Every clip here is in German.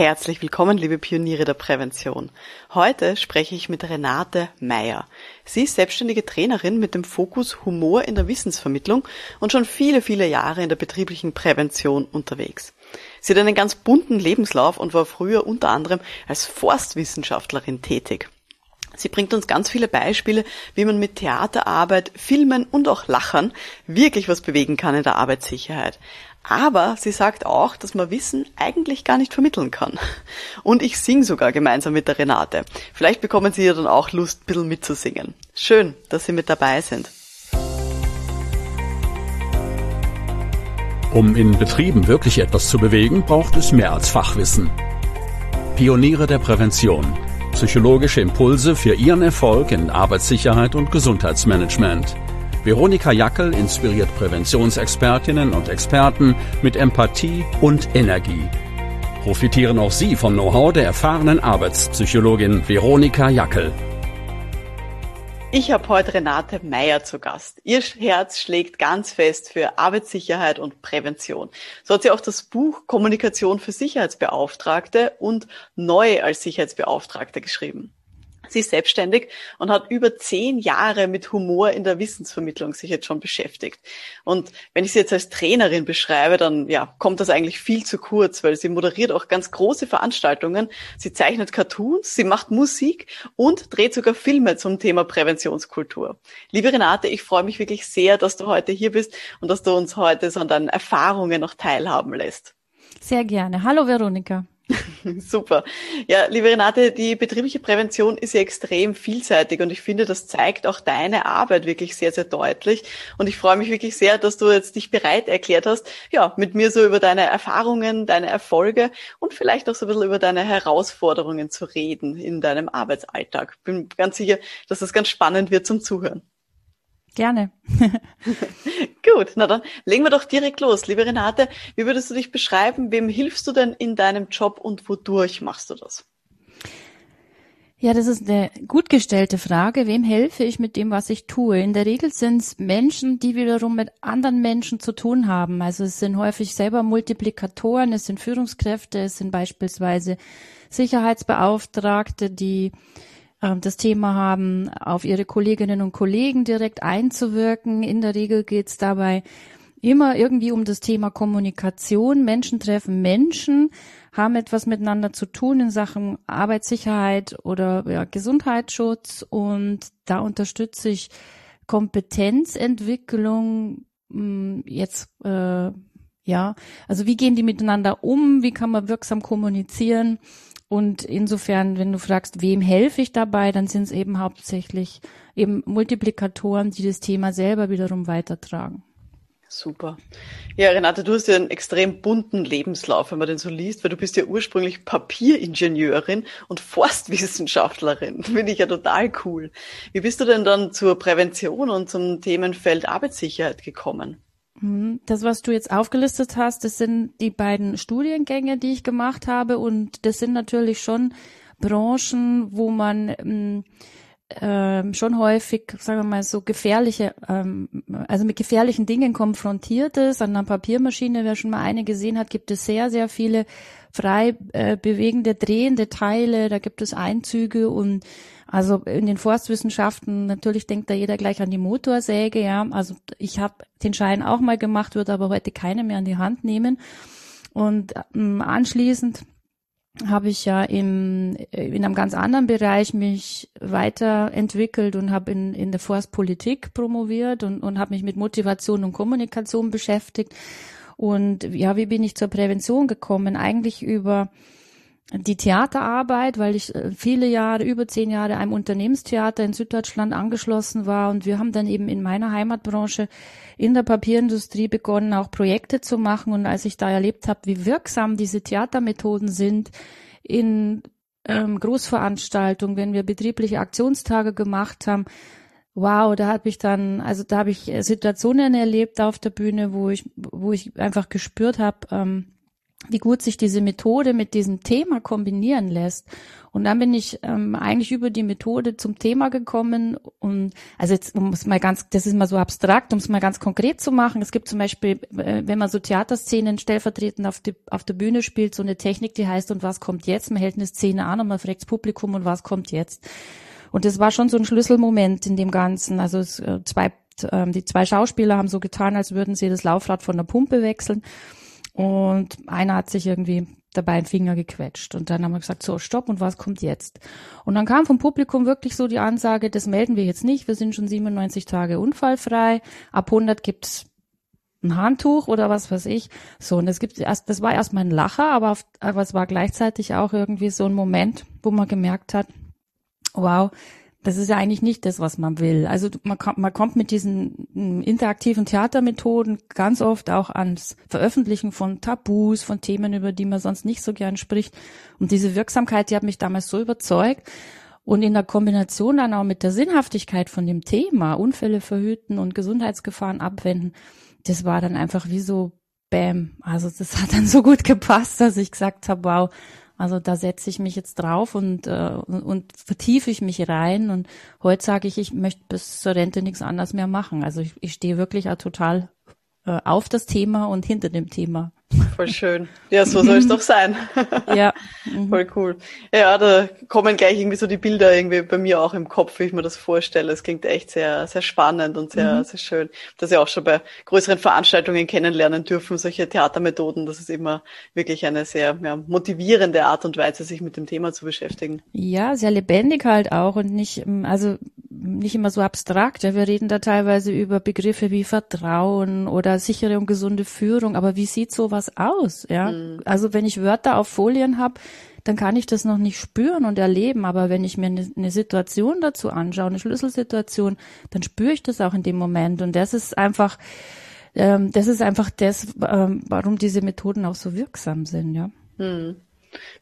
Herzlich willkommen, liebe Pioniere der Prävention. Heute spreche ich mit Renate Meyer. Sie ist selbstständige Trainerin mit dem Fokus Humor in der Wissensvermittlung und schon viele, viele Jahre in der betrieblichen Prävention unterwegs. Sie hat einen ganz bunten Lebenslauf und war früher unter anderem als Forstwissenschaftlerin tätig. Sie bringt uns ganz viele Beispiele, wie man mit Theaterarbeit, Filmen und auch Lachern wirklich was bewegen kann in der Arbeitssicherheit. Aber sie sagt auch, dass man Wissen eigentlich gar nicht vermitteln kann. Und ich singe sogar gemeinsam mit der Renate. Vielleicht bekommen Sie ja dann auch Lust, ein bisschen mitzusingen. Schön, dass Sie mit dabei sind. Um in Betrieben wirklich etwas zu bewegen, braucht es mehr als Fachwissen. Pioniere der Prävention. Psychologische Impulse für Ihren Erfolg in Arbeitssicherheit und Gesundheitsmanagement. Veronika Jackel inspiriert Präventionsexpertinnen und Experten mit Empathie und Energie. Profitieren auch Sie vom Know-how der erfahrenen Arbeitspsychologin Veronika Jackel. Ich habe heute Renate Meyer zu Gast. Ihr Herz schlägt ganz fest für Arbeitssicherheit und Prävention. So hat sie auch das Buch Kommunikation für Sicherheitsbeauftragte und Neu als Sicherheitsbeauftragte geschrieben. Sie ist selbstständig und hat über zehn Jahre mit Humor in der Wissensvermittlung sich jetzt schon beschäftigt. Und wenn ich sie jetzt als Trainerin beschreibe, dann ja, kommt das eigentlich viel zu kurz, weil sie moderiert auch ganz große Veranstaltungen. Sie zeichnet Cartoons, sie macht Musik und dreht sogar Filme zum Thema Präventionskultur. Liebe Renate, ich freue mich wirklich sehr, dass du heute hier bist und dass du uns heute so an deinen Erfahrungen noch teilhaben lässt. Sehr gerne. Hallo Veronika. Super. Ja, liebe Renate, die betriebliche Prävention ist ja extrem vielseitig und ich finde, das zeigt auch deine Arbeit wirklich sehr, sehr deutlich. Und ich freue mich wirklich sehr, dass du jetzt dich bereit erklärt hast, ja, mit mir so über deine Erfahrungen, deine Erfolge und vielleicht auch so ein bisschen über deine Herausforderungen zu reden in deinem Arbeitsalltag. Bin ganz sicher, dass das ganz spannend wird zum Zuhören. Gerne. Gut, na dann legen wir doch direkt los. Liebe Renate, wie würdest du dich beschreiben? Wem hilfst du denn in deinem Job und wodurch machst du das? Ja, das ist eine gut gestellte Frage. Wem helfe ich mit dem, was ich tue? In der Regel sind es Menschen, die wiederum mit anderen Menschen zu tun haben. Also es sind häufig selber Multiplikatoren, es sind Führungskräfte, es sind beispielsweise Sicherheitsbeauftragte, die das Thema haben, auf ihre Kolleginnen und Kollegen direkt einzuwirken. In der Regel geht es dabei immer irgendwie um das Thema Kommunikation. Menschen treffen Menschen, haben etwas miteinander zu tun in Sachen Arbeitssicherheit oder ja, Gesundheitsschutz und da unterstütze ich Kompetenzentwicklung hm, jetzt äh, ja, also wie gehen die miteinander um, wie kann man wirksam kommunizieren und insofern, wenn du fragst, wem helfe ich dabei, dann sind es eben hauptsächlich eben Multiplikatoren, die das Thema selber wiederum weitertragen. Super. Ja, Renate, du hast ja einen extrem bunten Lebenslauf, wenn man den so liest, weil du bist ja ursprünglich Papieringenieurin und Forstwissenschaftlerin. Finde ich ja total cool. Wie bist du denn dann zur Prävention und zum Themenfeld Arbeitssicherheit gekommen? Mhm. Das, was du jetzt aufgelistet hast, das sind die beiden Studiengänge, die ich gemacht habe. Und das sind natürlich schon Branchen, wo man ähm, ähm, schon häufig, sagen wir mal, so gefährliche, ähm, also mit gefährlichen Dingen konfrontiert ist. An einer Papiermaschine, wer schon mal eine gesehen hat, gibt es sehr, sehr viele frei äh, bewegende, drehende Teile. Da gibt es Einzüge und also in den Forstwissenschaften natürlich denkt da jeder gleich an die Motorsäge, ja. Also ich habe den Schein auch mal gemacht, würde aber heute keine mehr an die Hand nehmen. Und ähm, anschließend habe ich ja im, in einem ganz anderen Bereich mich weiterentwickelt und habe in, in der Forstpolitik promoviert und, und habe mich mit Motivation und Kommunikation beschäftigt. Und ja, wie bin ich zur Prävention gekommen? Eigentlich über die Theaterarbeit, weil ich äh, viele Jahre, über zehn Jahre einem Unternehmenstheater in Süddeutschland angeschlossen war. Und wir haben dann eben in meiner Heimatbranche in der Papierindustrie begonnen, auch Projekte zu machen. Und als ich da erlebt habe, wie wirksam diese Theatermethoden sind in ähm, Großveranstaltungen, wenn wir betriebliche Aktionstage gemacht haben, wow, da habe ich dann, also da habe ich Situationen erlebt auf der Bühne, wo ich, wo ich einfach gespürt habe, ähm, wie gut sich diese Methode mit diesem Thema kombinieren lässt. Und dann bin ich ähm, eigentlich über die Methode zum Thema gekommen und also jetzt um es mal ganz, das ist mal so abstrakt, um es mal ganz konkret zu machen. Es gibt zum Beispiel, äh, wenn man so Theaterszenen stellvertretend auf, die, auf der Bühne spielt, so eine Technik, die heißt und was kommt jetzt? Man hält eine Szene an und man fragt das Publikum und was kommt jetzt? Und das war schon so ein Schlüsselmoment in dem Ganzen. Also es, äh, zwei, äh, die zwei Schauspieler haben so getan, als würden sie das Laufrad von der Pumpe wechseln. Und einer hat sich irgendwie dabei einen Finger gequetscht. Und dann haben wir gesagt, so, stopp, und was kommt jetzt? Und dann kam vom Publikum wirklich so die Ansage, das melden wir jetzt nicht, wir sind schon 97 Tage unfallfrei, ab 100 gibt's ein Handtuch oder was weiß ich. So, und das gibt erst, das war erstmal ein Lacher, aber, auf, aber es war gleichzeitig auch irgendwie so ein Moment, wo man gemerkt hat, wow, das ist ja eigentlich nicht das, was man will. Also man kommt, man kommt mit diesen hm, interaktiven Theatermethoden ganz oft auch ans Veröffentlichen von Tabus, von Themen, über die man sonst nicht so gern spricht. Und diese Wirksamkeit, die hat mich damals so überzeugt. Und in der Kombination dann auch mit der Sinnhaftigkeit von dem Thema, Unfälle verhüten und Gesundheitsgefahren abwenden, das war dann einfach wie so Bäm. Also das hat dann so gut gepasst, dass ich gesagt habe, wow, also da setze ich mich jetzt drauf und, äh, und, vertiefe ich mich rein. Und heute sage ich, ich möchte bis zur Rente nichts anderes mehr machen. Also ich, ich stehe wirklich total äh, auf das Thema und hinter dem Thema. Voll schön. Ja, so soll es doch sein. ja. Mhm. Voll cool. Ja, da kommen gleich irgendwie so die Bilder irgendwie bei mir auch im Kopf, wie ich mir das vorstelle. Es klingt echt sehr, sehr spannend und sehr, mhm. sehr schön. Das ja auch schon bei größeren Veranstaltungen kennenlernen dürfen, solche Theatermethoden. Das ist immer wirklich eine sehr ja, motivierende Art und Weise, sich mit dem Thema zu beschäftigen. Ja, sehr lebendig halt auch und nicht, also nicht immer so abstrakt. Ja, wir reden da teilweise über Begriffe wie Vertrauen oder sichere und gesunde Führung. Aber wie sieht sowas aus? Ja, mhm. also wenn ich Wörter auf Folien habe, dann kann ich das noch nicht spüren und erleben. Aber wenn ich mir eine, eine Situation dazu anschaue, eine Schlüsselsituation, dann spüre ich das auch in dem Moment. Und das ist einfach, ähm, das ist einfach das, ähm, warum diese Methoden auch so wirksam sind. Ja. Mhm.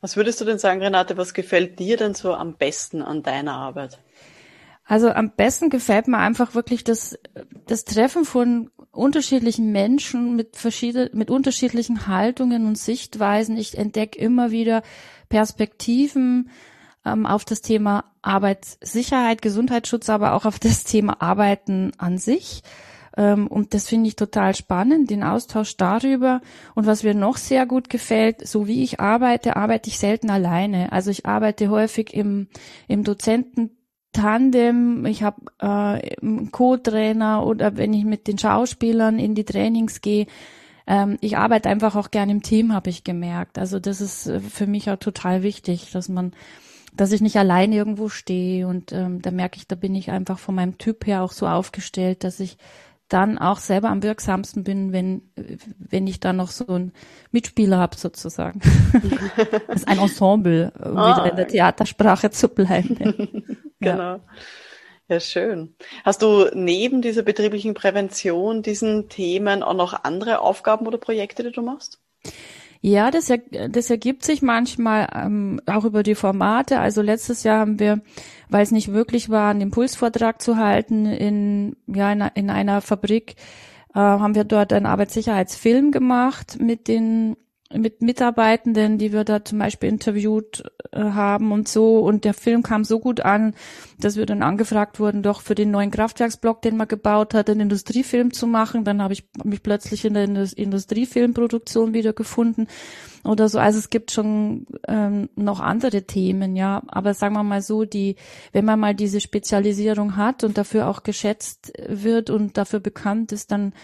Was würdest du denn sagen, Renate? Was gefällt dir denn so am besten an deiner Arbeit? Also am besten gefällt mir einfach wirklich das, das Treffen von unterschiedlichen Menschen mit verschiedenen, mit unterschiedlichen Haltungen und Sichtweisen. Ich entdecke immer wieder Perspektiven ähm, auf das Thema Arbeitssicherheit, Gesundheitsschutz, aber auch auf das Thema Arbeiten an sich. Ähm, und das finde ich total spannend, den Austausch darüber. Und was mir noch sehr gut gefällt, so wie ich arbeite, arbeite ich selten alleine. Also ich arbeite häufig im, im Dozenten Tandem, ich habe äh, einen Co-Trainer oder wenn ich mit den Schauspielern in die Trainings gehe, ähm, ich arbeite einfach auch gerne im Team, habe ich gemerkt. Also das ist äh, für mich auch total wichtig, dass man, dass ich nicht allein irgendwo stehe und ähm, da merke ich, da bin ich einfach von meinem Typ her auch so aufgestellt, dass ich dann auch selber am wirksamsten bin, wenn, wenn ich da noch so einen Mitspieler habe sozusagen. das ist ein Ensemble, um ah. wieder in der Theatersprache zu bleiben. genau. Ja. Schön. Hast du neben dieser betrieblichen Prävention, diesen Themen auch noch andere Aufgaben oder Projekte, die du machst? Ja, das, er, das ergibt sich manchmal ähm, auch über die Formate. Also letztes Jahr haben wir, weil es nicht wirklich war, einen Impulsvortrag zu halten in, ja, in, in einer Fabrik, äh, haben wir dort einen Arbeitssicherheitsfilm gemacht mit den mit Mitarbeitenden, die wir da zum Beispiel interviewt äh, haben und so. Und der Film kam so gut an, dass wir dann angefragt wurden, doch für den neuen Kraftwerksblock, den man gebaut hat, einen Industriefilm zu machen. Dann habe ich mich plötzlich in der Industriefilmproduktion wiedergefunden oder so. Also es gibt schon ähm, noch andere Themen, ja. Aber sagen wir mal so, die, wenn man mal diese Spezialisierung hat und dafür auch geschätzt wird und dafür bekannt ist, dann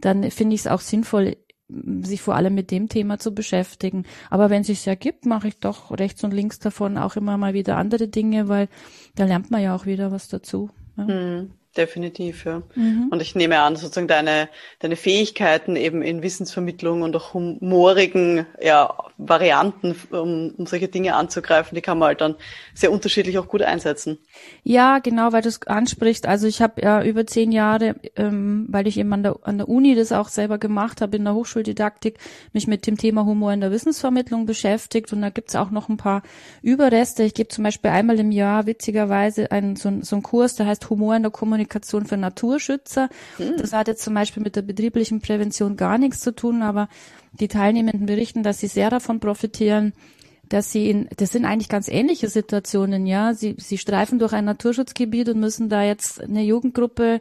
dann finde ich es auch sinnvoll, sich vor allem mit dem Thema zu beschäftigen. Aber wenn es sich ergibt, mache ich doch rechts und links davon auch immer mal wieder andere Dinge, weil da lernt man ja auch wieder was dazu. Ja. Hm. Definitiv, ja. Mhm. Und ich nehme an, sozusagen deine, deine Fähigkeiten eben in Wissensvermittlung und auch humorigen ja, Varianten, um, um solche Dinge anzugreifen, die kann man halt dann sehr unterschiedlich auch gut einsetzen. Ja, genau, weil du es ansprichst. Also ich habe ja über zehn Jahre, ähm, weil ich eben an der, an der Uni das auch selber gemacht habe, in der Hochschuldidaktik, mich mit dem Thema Humor in der Wissensvermittlung beschäftigt. Und da gibt's auch noch ein paar Überreste. Ich gebe zum Beispiel einmal im Jahr witzigerweise einen, so, so einen Kurs, der heißt Humor in der Kommunikation Kommunikation für Naturschützer. Mhm. Das hat jetzt zum Beispiel mit der betrieblichen Prävention gar nichts zu tun, aber die Teilnehmenden berichten, dass sie sehr davon profitieren, dass sie in, das sind eigentlich ganz ähnliche Situationen, ja. Sie, sie streifen durch ein Naturschutzgebiet und müssen da jetzt eine Jugendgruppe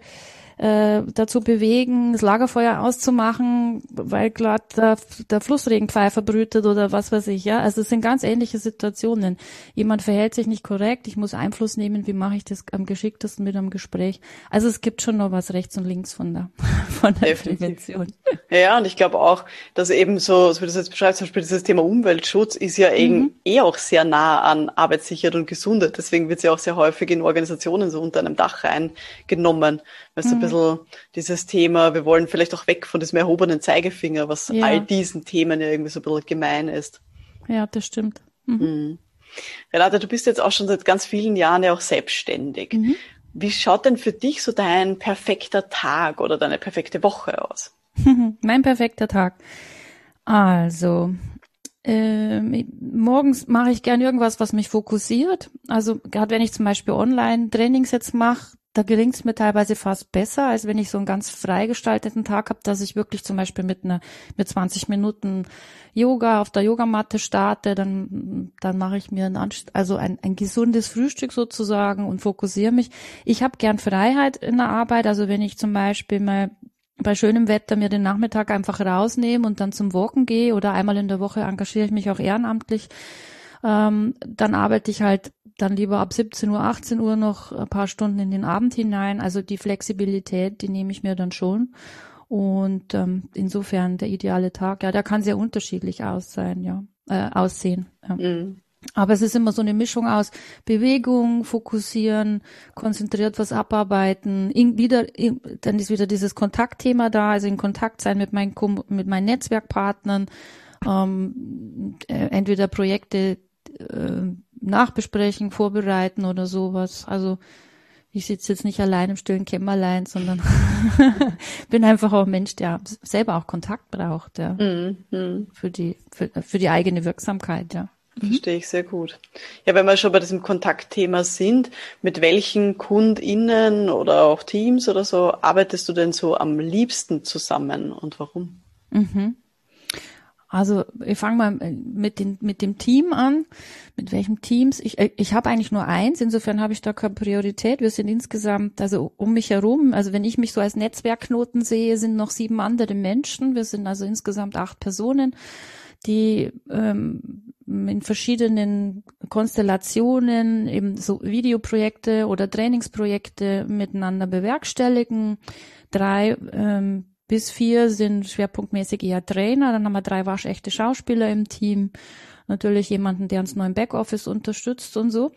äh, dazu bewegen, das Lagerfeuer auszumachen, weil gerade der, der Flussregenpfeifer brütet oder was weiß ich, ja. Also es sind ganz ähnliche Situationen. Jemand verhält sich nicht korrekt, ich muss Einfluss nehmen, wie mache ich das am geschicktesten mit einem Gespräch. Also es gibt schon noch was rechts und links von der, von der Prävention. Ja, und ich glaube auch, dass eben so, so wie du das jetzt beschreibst, zum Beispiel dieses Thema Umweltschutz ist ja mhm. eh auch sehr nah an Arbeitssicherheit und Gesundheit. Deswegen wird sie ja auch sehr häufig in Organisationen so unter einem Dach reingenommen. Weißt mhm. Bisschen dieses Thema, wir wollen vielleicht auch weg von diesem erhobenen Zeigefinger, was ja. all diesen Themen ja irgendwie so ein bisschen gemein ist. Ja, das stimmt. Mhm. Mhm. Renate, du bist jetzt auch schon seit ganz vielen Jahren ja auch selbstständig. Mhm. Wie schaut denn für dich so dein perfekter Tag oder deine perfekte Woche aus? mein perfekter Tag. Also, ähm, morgens mache ich gern irgendwas, was mich fokussiert. Also gerade wenn ich zum Beispiel Online-Trainings jetzt mache, da gelingt es mir teilweise fast besser, als wenn ich so einen ganz freigestalteten Tag habe, dass ich wirklich zum Beispiel mit einer mit 20 Minuten Yoga auf der Yogamatte starte, dann dann mache ich mir ein also ein, ein gesundes Frühstück sozusagen und fokussiere mich. Ich habe gern Freiheit in der Arbeit, also wenn ich zum Beispiel mal bei schönem Wetter mir den Nachmittag einfach rausnehme und dann zum Walken gehe oder einmal in der Woche engagiere ich mich auch ehrenamtlich, ähm, dann arbeite ich halt dann lieber ab 17 Uhr, 18 Uhr noch ein paar Stunden in den Abend hinein. Also die Flexibilität, die nehme ich mir dann schon. Und ähm, insofern der ideale Tag, ja, der kann sehr unterschiedlich aus sein, ja, äh, aussehen. Ja. Mhm. Aber es ist immer so eine Mischung aus Bewegung, fokussieren, konzentriert was abarbeiten, in, wieder, in, dann ist wieder dieses Kontaktthema da, also in Kontakt sein mit meinen, mit meinen Netzwerkpartnern, ähm, äh, entweder Projekte äh, nachbesprechen, vorbereiten oder sowas. Also ich sitze jetzt nicht allein im stillen Kämmerlein, sondern bin einfach auch ein Mensch, der selber auch Kontakt braucht, ja. Mhm. Für die, für, für die eigene Wirksamkeit, ja. Mhm. Verstehe ich sehr gut. Ja, wenn wir schon bei diesem Kontaktthema sind, mit welchen KundInnen oder auch Teams oder so arbeitest du denn so am liebsten zusammen und warum? Mhm. Also ich fange mal mit, den, mit dem Team an. Mit welchen Teams? Ich, äh, ich habe eigentlich nur eins, insofern habe ich da keine Priorität. Wir sind insgesamt, also um mich herum, also wenn ich mich so als Netzwerkknoten sehe, sind noch sieben andere Menschen. Wir sind also insgesamt acht Personen, die ähm, in verschiedenen Konstellationen eben so Videoprojekte oder Trainingsprojekte miteinander bewerkstelligen. Drei ähm, bis vier sind schwerpunktmäßig eher Trainer. Dann haben wir drei waschechte Schauspieler im Team. Natürlich jemanden, der uns neu im Backoffice unterstützt und so.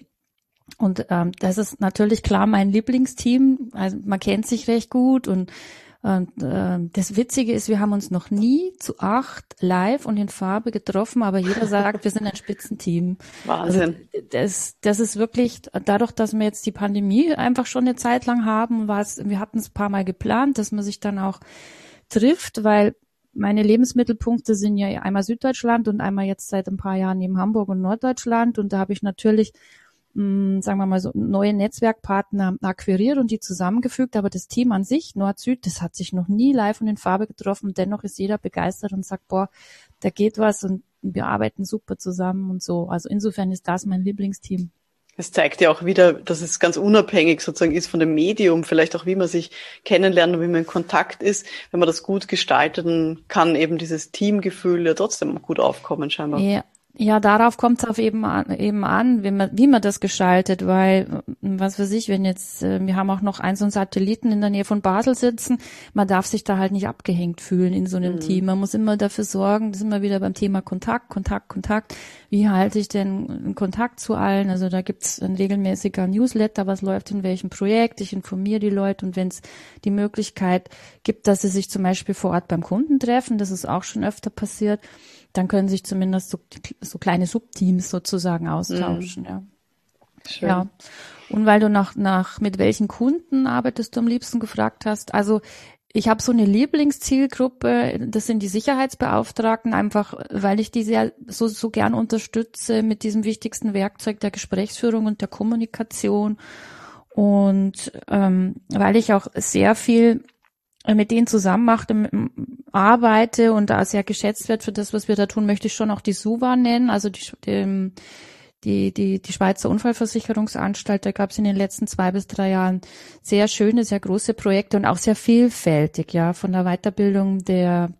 Und ähm, das ist natürlich klar mein Lieblingsteam. Also man kennt sich recht gut und und äh, das Witzige ist, wir haben uns noch nie zu acht live und in Farbe getroffen, aber jeder sagt, wir sind ein Spitzenteam. Wahnsinn. Also das, das ist wirklich, dadurch, dass wir jetzt die Pandemie einfach schon eine Zeit lang haben, war es, wir hatten es ein paar Mal geplant, dass man sich dann auch trifft, weil meine Lebensmittelpunkte sind ja einmal Süddeutschland und einmal jetzt seit ein paar Jahren neben Hamburg und Norddeutschland. Und da habe ich natürlich mh, sagen wir mal so, neue Netzwerkpartner akquiriert und die zusammengefügt. Aber das Team an sich, Nord-Süd, das hat sich noch nie live und in Farbe getroffen. Dennoch ist jeder begeistert und sagt, boah, da geht was und wir arbeiten super zusammen und so. Also insofern ist das mein Lieblingsteam. Es zeigt ja auch wieder, dass es ganz unabhängig sozusagen ist von dem Medium, vielleicht auch wie man sich kennenlernt und wie man in Kontakt ist. Wenn man das gut gestalten kann, eben dieses Teamgefühl ja trotzdem gut aufkommen scheinbar. Ja, ja, darauf kommt es auf eben an, eben an, wie man, wie man das gestaltet, weil, was weiß ich, wenn jetzt, äh, wir haben auch noch einen so einen Satelliten in der Nähe von Basel sitzen, man darf sich da halt nicht abgehängt fühlen in so einem mhm. Team. Man muss immer dafür sorgen, das ist immer wieder beim Thema Kontakt, Kontakt, Kontakt. Wie halte ich denn Kontakt zu allen? Also da gibt's ein regelmäßiger Newsletter, was läuft in welchem Projekt, ich informiere die Leute und wenn es die Möglichkeit gibt, dass sie sich zum Beispiel vor Ort beim Kunden treffen, das ist auch schon öfter passiert, dann können sich zumindest so, so kleine Subteams sozusagen austauschen, mhm. ja. Schön. Ja. Und weil du nach, nach mit welchen Kunden arbeitest du am liebsten gefragt hast, also ich habe so eine Lieblingszielgruppe, das sind die Sicherheitsbeauftragten, einfach weil ich die sehr so, so gern unterstütze mit diesem wichtigsten Werkzeug der Gesprächsführung und der Kommunikation Und ähm, weil ich auch sehr viel mit denen zusammen mache, arbeite und da sehr geschätzt wird für das, was wir da tun, möchte ich schon auch die SUVA nennen, also die, die, die, die, die Schweizer Unfallversicherungsanstalt. Da gab es in den letzten zwei bis drei Jahren sehr schöne, sehr große Projekte und auch sehr vielfältig, ja, von der Weiterbildung der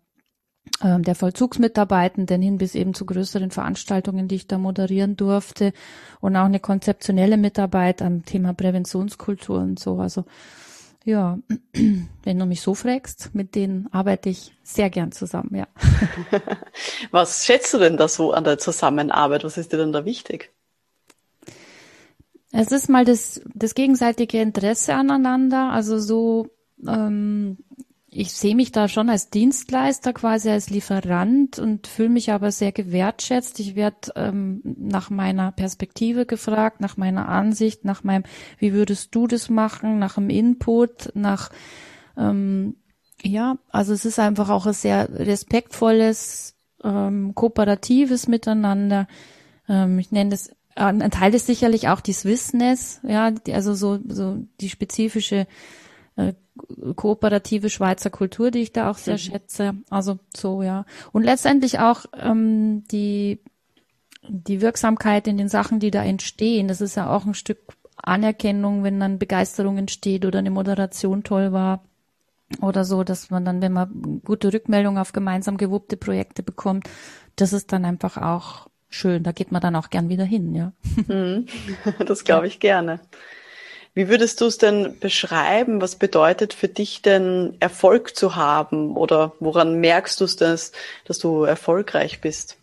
ähm, der Vollzugsmitarbeitenden hin bis eben zu größeren Veranstaltungen, die ich da moderieren durfte und auch eine konzeptionelle Mitarbeit am Thema Präventionskultur und so. Also ja, wenn du mich so fragst, mit denen arbeite ich sehr gern zusammen, ja. Was schätzt du denn da so an der Zusammenarbeit? Was ist dir denn da wichtig? Es ist mal das, das gegenseitige Interesse aneinander, also so ähm, ich sehe mich da schon als Dienstleister, quasi als Lieferant und fühle mich aber sehr gewertschätzt. Ich werde ähm, nach meiner Perspektive gefragt, nach meiner Ansicht, nach meinem, wie würdest du das machen, nach dem Input, nach ähm, ja, also es ist einfach auch ein sehr respektvolles, ähm, kooperatives Miteinander. Ähm, ich nenne das, äh, ein Teil ist sicherlich auch die Swissness, ja, die, also so, so die spezifische äh, kooperative Schweizer Kultur, die ich da auch sehr mhm. schätze. Also so, ja. Und letztendlich auch ähm, die, die Wirksamkeit in den Sachen, die da entstehen. Das ist ja auch ein Stück Anerkennung, wenn dann Begeisterung entsteht oder eine Moderation toll war oder so, dass man dann, wenn man gute Rückmeldungen auf gemeinsam gewuppte Projekte bekommt, das ist dann einfach auch schön. Da geht man dann auch gern wieder hin, ja. Mhm. Das glaube ich gerne. Wie würdest du es denn beschreiben? Was bedeutet für dich denn Erfolg zu haben? Oder woran merkst du es, dass, dass du erfolgreich bist?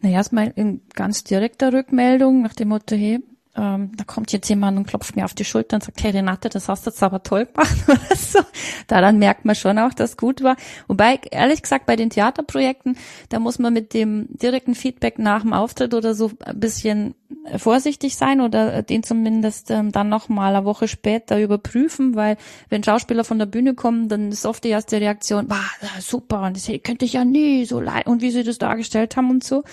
Naja, erstmal in ganz direkter Rückmeldung nach dem Motto, hey, ähm, da kommt jetzt jemand und klopft mir auf die Schulter und sagt, hey Renate, das hast du jetzt aber toll gemacht. so. Daran merkt man schon auch, dass gut war. Wobei, ehrlich gesagt, bei den Theaterprojekten, da muss man mit dem direkten Feedback nach dem Auftritt oder so ein bisschen vorsichtig sein oder den zumindest ähm, dann noch mal eine Woche später überprüfen, weil wenn Schauspieler von der Bühne kommen, dann ist oft die erste Reaktion, wow, super, und das könnte ich ja nie so leid und wie sie das dargestellt haben und so.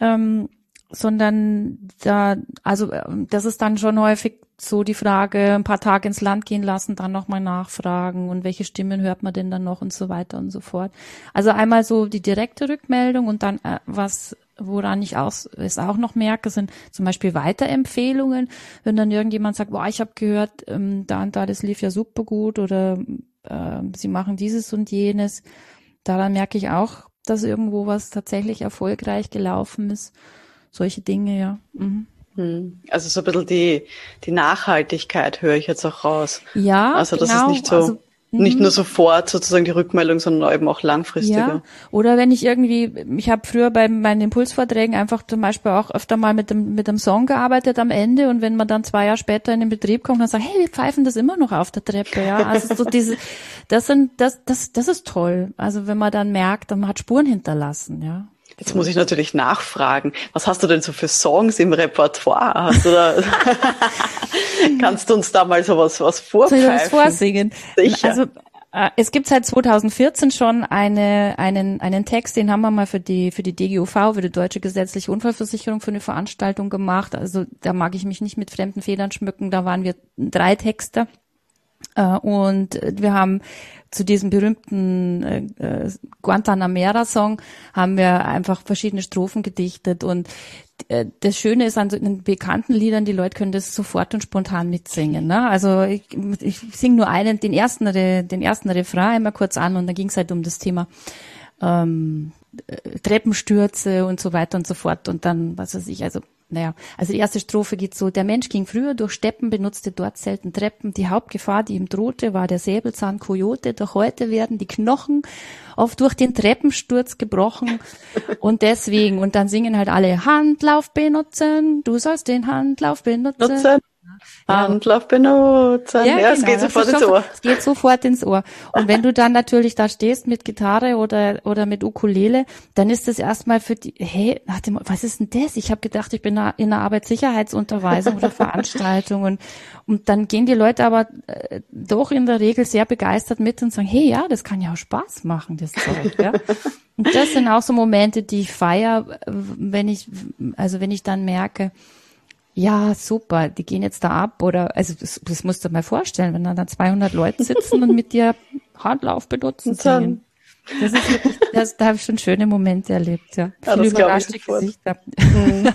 Ähm, sondern da, also das ist dann schon häufig so die Frage, ein paar Tage ins Land gehen lassen, dann nochmal nachfragen und welche Stimmen hört man denn dann noch und so weiter und so fort. Also einmal so die direkte Rückmeldung und dann äh, was, woran ich auch, es auch noch merke, sind zum Beispiel Weiterempfehlungen, wenn dann irgendjemand sagt, boah, ich habe gehört, ähm, da und da, das lief ja super gut oder äh, sie machen dieses und jenes. Daran merke ich auch, dass irgendwo was tatsächlich erfolgreich gelaufen ist solche Dinge, ja. Mhm. Hm. Also so ein bisschen die, die Nachhaltigkeit höre ich jetzt auch raus. Ja, Also das genau. ist nicht so, also, nicht mhm. nur sofort sozusagen die Rückmeldung, sondern eben auch langfristiger. Ja. Oder wenn ich irgendwie, ich habe früher bei meinen Impulsvorträgen einfach zum Beispiel auch öfter mal mit dem, mit dem Song gearbeitet am Ende und wenn man dann zwei Jahre später in den Betrieb kommt, dann sagt, hey, wir pfeifen das immer noch auf der Treppe, ja. Also so diese, das sind, das, das, das ist toll. Also wenn man dann merkt, man hat Spuren hinterlassen, ja. Jetzt muss ich natürlich nachfragen, was hast du denn so für Songs im Repertoire? Du kannst du uns da mal so was, was vorpfeifen? Soll ich was vorsingen? Sicher. Also, äh, es gibt seit 2014 schon eine, einen, einen Text, den haben wir mal für die, für die DGUV, für die Deutsche Gesetzliche Unfallversicherung, für eine Veranstaltung gemacht. Also da mag ich mich nicht mit fremden Federn schmücken. Da waren wir drei Texte. Äh, und wir haben zu diesem berühmten äh, äh, Guantanamera-Song haben wir einfach verschiedene Strophen gedichtet und äh, das Schöne ist an so den bekannten Liedern, die Leute können das sofort und spontan mitsingen. Ne? Also ich, ich singe nur einen, den ersten, den ersten Refrain einmal kurz an und dann ging es halt um das Thema ähm, Treppenstürze und so weiter und so fort und dann, was weiß ich, also naja, also die erste Strophe geht so, der Mensch ging früher durch Steppen, benutzte dort selten Treppen. Die Hauptgefahr, die ihm drohte, war der Säbelzahn Kojote. Doch heute werden die Knochen oft durch den Treppensturz gebrochen. Und deswegen, und dann singen halt alle Handlauf benutzen, du sollst den Handlauf benutzen. Nutzen. Handlauf benutzen. Ja, ja genau. es geht sofort ins Ohr. Es geht sofort ins Ohr. Und wenn du dann natürlich da stehst mit Gitarre oder, oder mit Ukulele, dann ist das erstmal für die, hey, was ist denn das? Ich habe gedacht, ich bin in einer Arbeitssicherheitsunterweisung oder Veranstaltung. Und, und dann gehen die Leute aber äh, doch in der Regel sehr begeistert mit und sagen, hey, ja, das kann ja auch Spaß machen, das Zeug. Ja? Und das sind auch so Momente, die ich feier, wenn ich, also wenn ich dann merke, ja, super, die gehen jetzt da ab oder, also das, das musst du dir mal vorstellen, wenn da dann 200 Leute sitzen und mit dir Hardlauf benutzen sehen. Das ist wirklich, das, da habe ich schon schöne Momente erlebt, ja. ja Viele überraschte Gesichter. Mhm.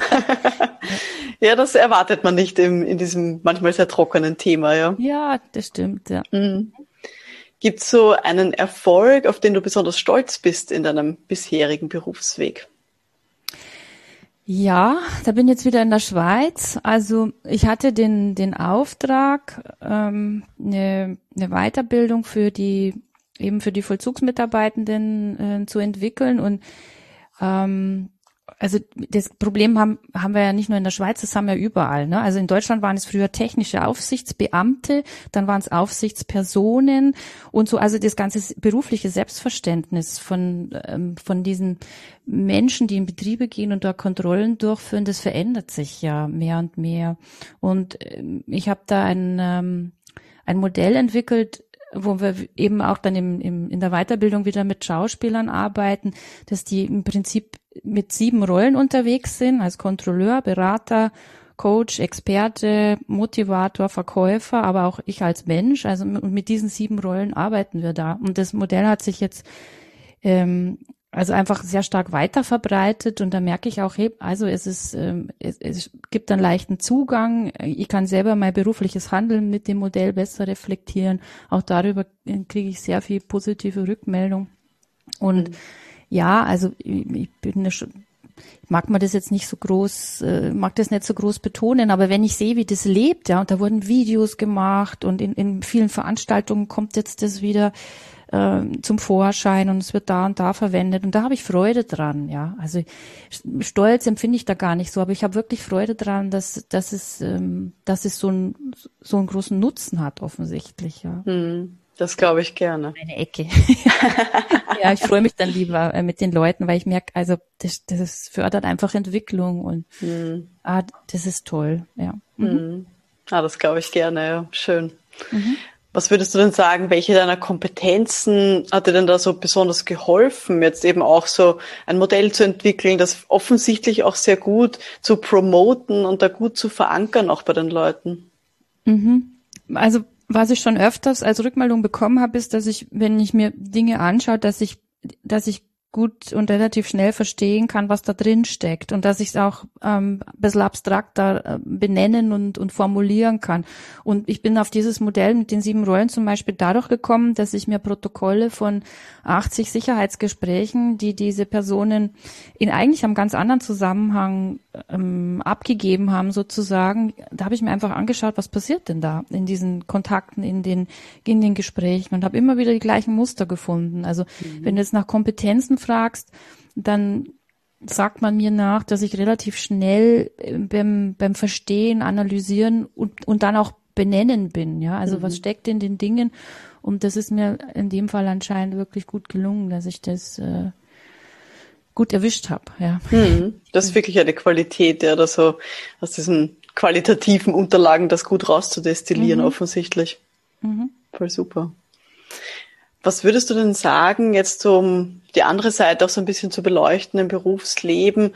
ja, das erwartet man nicht im, in diesem manchmal sehr trockenen Thema, ja. Ja, das stimmt, ja. Mhm. Gibt es so einen Erfolg, auf den du besonders stolz bist in deinem bisherigen Berufsweg? Ja, da bin ich jetzt wieder in der Schweiz. Also ich hatte den, den Auftrag, ähm, eine, eine Weiterbildung für die eben für die Vollzugsmitarbeitenden äh, zu entwickeln und ähm, also das Problem haben, haben wir ja nicht nur in der Schweiz, das haben wir überall. Ne? Also in Deutschland waren es früher technische Aufsichtsbeamte, dann waren es Aufsichtspersonen und so. Also das ganze berufliche Selbstverständnis von, ähm, von diesen Menschen, die in Betriebe gehen und da Kontrollen durchführen, das verändert sich ja mehr und mehr. Und ähm, ich habe da ein, ähm, ein Modell entwickelt, wo wir eben auch dann im, im, in der Weiterbildung wieder mit Schauspielern arbeiten, dass die im Prinzip mit sieben Rollen unterwegs sind, als Kontrolleur, Berater, Coach, Experte, Motivator, Verkäufer, aber auch ich als Mensch. Also mit diesen sieben Rollen arbeiten wir da. Und das Modell hat sich jetzt ähm, also einfach sehr stark weiter verbreitet und da merke ich auch, hey, also es ist, ähm, es, es gibt einen leichten Zugang. Ich kann selber mein berufliches Handeln mit dem Modell besser reflektieren. Auch darüber äh, kriege ich sehr viel positive Rückmeldung. Und mhm. Ja, also ich, bin eine, ich mag man das jetzt nicht so groß, äh, mag das nicht so groß betonen, aber wenn ich sehe, wie das lebt, ja, und da wurden Videos gemacht und in, in vielen Veranstaltungen kommt jetzt das wieder, äh, zum Vorschein und es wird da und da verwendet und da habe ich Freude dran, ja. Also Stolz empfinde ich da gar nicht so, aber ich habe wirklich Freude dran, dass, dass es, ähm, dass es so, ein, so einen großen Nutzen hat offensichtlich, ja. Hm. Das glaube ich gerne. Eine Ecke. ja, ich freue mich dann lieber äh, mit den Leuten, weil ich merke, also das, das fördert einfach Entwicklung und hm. ah, das ist toll, ja. Mhm. Hm. Ah, das glaube ich gerne, ja. Schön. Mhm. Was würdest du denn sagen, welche deiner Kompetenzen hat dir denn da so besonders geholfen, jetzt eben auch so ein Modell zu entwickeln, das offensichtlich auch sehr gut zu promoten und da gut zu verankern, auch bei den Leuten? Mhm. Also was ich schon öfters als Rückmeldung bekommen habe, ist, dass ich, wenn ich mir Dinge anschaue, dass ich, dass ich gut und relativ schnell verstehen kann, was da drin steckt und dass ich es auch ähm, ein bisschen abstrakter äh, benennen und, und formulieren kann. Und ich bin auf dieses Modell mit den sieben Rollen zum Beispiel dadurch gekommen, dass ich mir Protokolle von 80 Sicherheitsgesprächen, die diese Personen in eigentlich einem ganz anderen Zusammenhang ähm, abgegeben haben, sozusagen, da habe ich mir einfach angeschaut, was passiert denn da in diesen Kontakten, in den, in den Gesprächen und habe immer wieder die gleichen Muster gefunden. Also mhm. wenn du jetzt nach Kompetenzen fragst, dann sagt man mir nach, dass ich relativ schnell äh, beim, beim Verstehen, Analysieren und, und dann auch benennen bin. Ja, also mhm. was steckt in den Dingen? Und das ist mir in dem Fall anscheinend wirklich gut gelungen, dass ich das äh, gut erwischt habe. Ja. Mhm. Das ist wirklich eine Qualität, ja, da so aus diesen qualitativen Unterlagen das gut rauszudestillieren, mhm. offensichtlich. Mhm. Voll super. Was würdest du denn sagen, jetzt um die andere Seite auch so ein bisschen zu beleuchten im Berufsleben?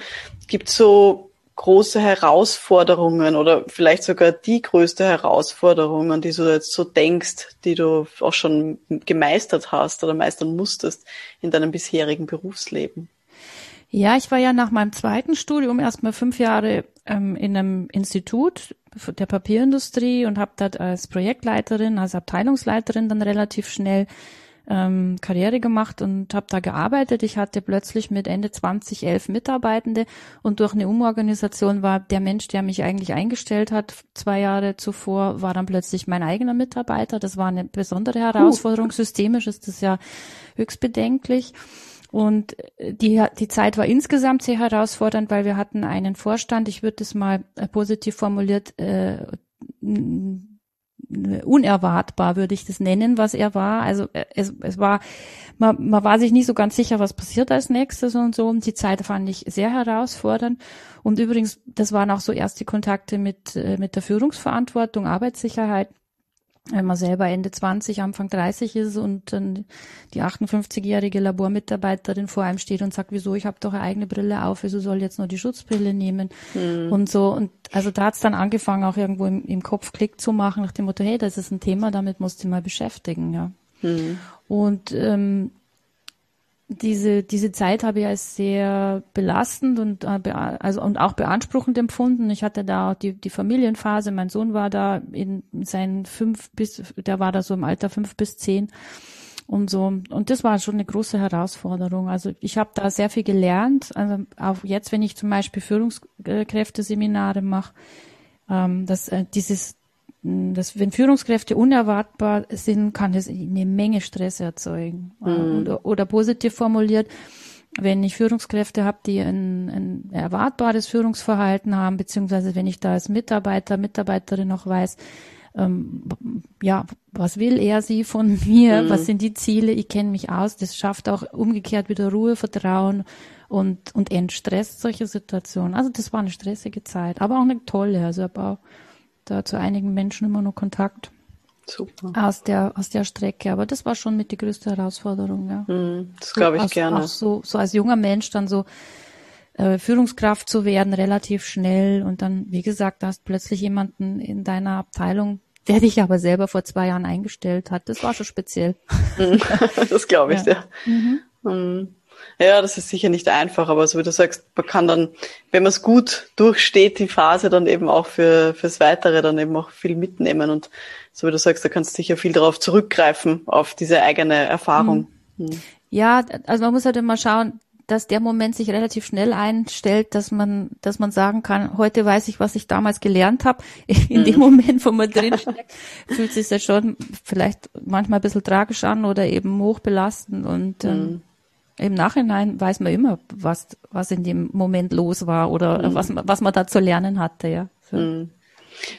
Gibt es so große Herausforderungen oder vielleicht sogar die größte Herausforderung, an die du jetzt so denkst, die du auch schon gemeistert hast oder meistern musstest in deinem bisherigen Berufsleben? Ja, ich war ja nach meinem zweiten Studium erstmal fünf Jahre ähm, in einem Institut der Papierindustrie und habe dort als Projektleiterin, als Abteilungsleiterin dann relativ schnell ähm, Karriere gemacht und habe da gearbeitet. Ich hatte plötzlich mit Ende 20 elf Mitarbeitende und durch eine Umorganisation war der Mensch, der mich eigentlich eingestellt hat, zwei Jahre zuvor, war dann plötzlich mein eigener Mitarbeiter. Das war eine besondere Herausforderung. Systemisch ist das ja höchst bedenklich. Und die, die Zeit war insgesamt sehr herausfordernd, weil wir hatten einen Vorstand, ich würde es mal äh, positiv formuliert, äh, unerwartbar, würde ich das nennen, was er war. Also äh, es, es war, man, man war sich nicht so ganz sicher, was passiert als nächstes und so. Und die Zeit fand ich sehr herausfordernd. Und übrigens, das waren auch so erste Kontakte mit, äh, mit der Führungsverantwortung, Arbeitssicherheit. Wenn man selber Ende 20, Anfang 30 ist und dann die 58-jährige Labormitarbeiterin vor einem steht und sagt, wieso, ich habe doch eine eigene Brille auf, wieso soll ich jetzt nur die Schutzbrille nehmen mhm. und so. Und also da hat's dann angefangen, auch irgendwo im, im, Kopf Klick zu machen, nach dem Motto, hey, das ist ein Thema, damit musst du mal beschäftigen, ja. Mhm. Und ähm, diese, diese Zeit habe ich als sehr belastend und, äh, also, und auch beanspruchend empfunden. Ich hatte da auch die, die Familienphase. Mein Sohn war da in seinen fünf bis, der war da so im Alter fünf bis zehn und so. Und das war schon eine große Herausforderung. Also ich habe da sehr viel gelernt. Also auch jetzt, wenn ich zum Beispiel Führungskräfteseminare mache, ähm, dass äh, dieses dass wenn Führungskräfte unerwartbar sind, kann das eine Menge Stress erzeugen. Mhm. Oder, oder, positiv formuliert, wenn ich Führungskräfte habe, die ein, ein erwartbares Führungsverhalten haben, beziehungsweise wenn ich da als Mitarbeiter, Mitarbeiterin noch weiß, ähm, ja, was will er, sie von mir, mhm. was sind die Ziele, ich kenne mich aus, das schafft auch umgekehrt wieder Ruhe, Vertrauen und, und entstresst solche Situationen. Also das war eine stressige Zeit, aber auch eine tolle, also ich habe auch da zu einigen Menschen immer noch Kontakt. Super. Aus der, aus der Strecke. Aber das war schon mit die größte Herausforderung, ja. Mm, das glaube ich so, gerne. Auch so, so als junger Mensch dann so äh, Führungskraft zu werden, relativ schnell. Und dann, wie gesagt, da hast plötzlich jemanden in deiner Abteilung, der dich aber selber vor zwei Jahren eingestellt hat. Das war schon speziell. das glaube ich, ja. ja. Mhm. Mm. Ja, das ist sicher nicht einfach, aber so wie du sagst, man kann dann, wenn man es gut durchsteht, die Phase dann eben auch für fürs Weitere dann eben auch viel mitnehmen und so wie du sagst, da kannst du sicher viel darauf zurückgreifen, auf diese eigene Erfahrung. Hm. hm. Ja, also man muss halt immer schauen, dass der Moment sich relativ schnell einstellt, dass man, dass man sagen kann, heute weiß ich, was ich damals gelernt habe. In mhm. dem Moment, wo man drinsteckt, fühlt sich das schon vielleicht manchmal ein bisschen tragisch an oder eben hochbelastend und ähm, mhm im Nachhinein weiß man immer, was, was in dem Moment los war oder mhm. was, was man da zu lernen hatte, ja. So. Mhm.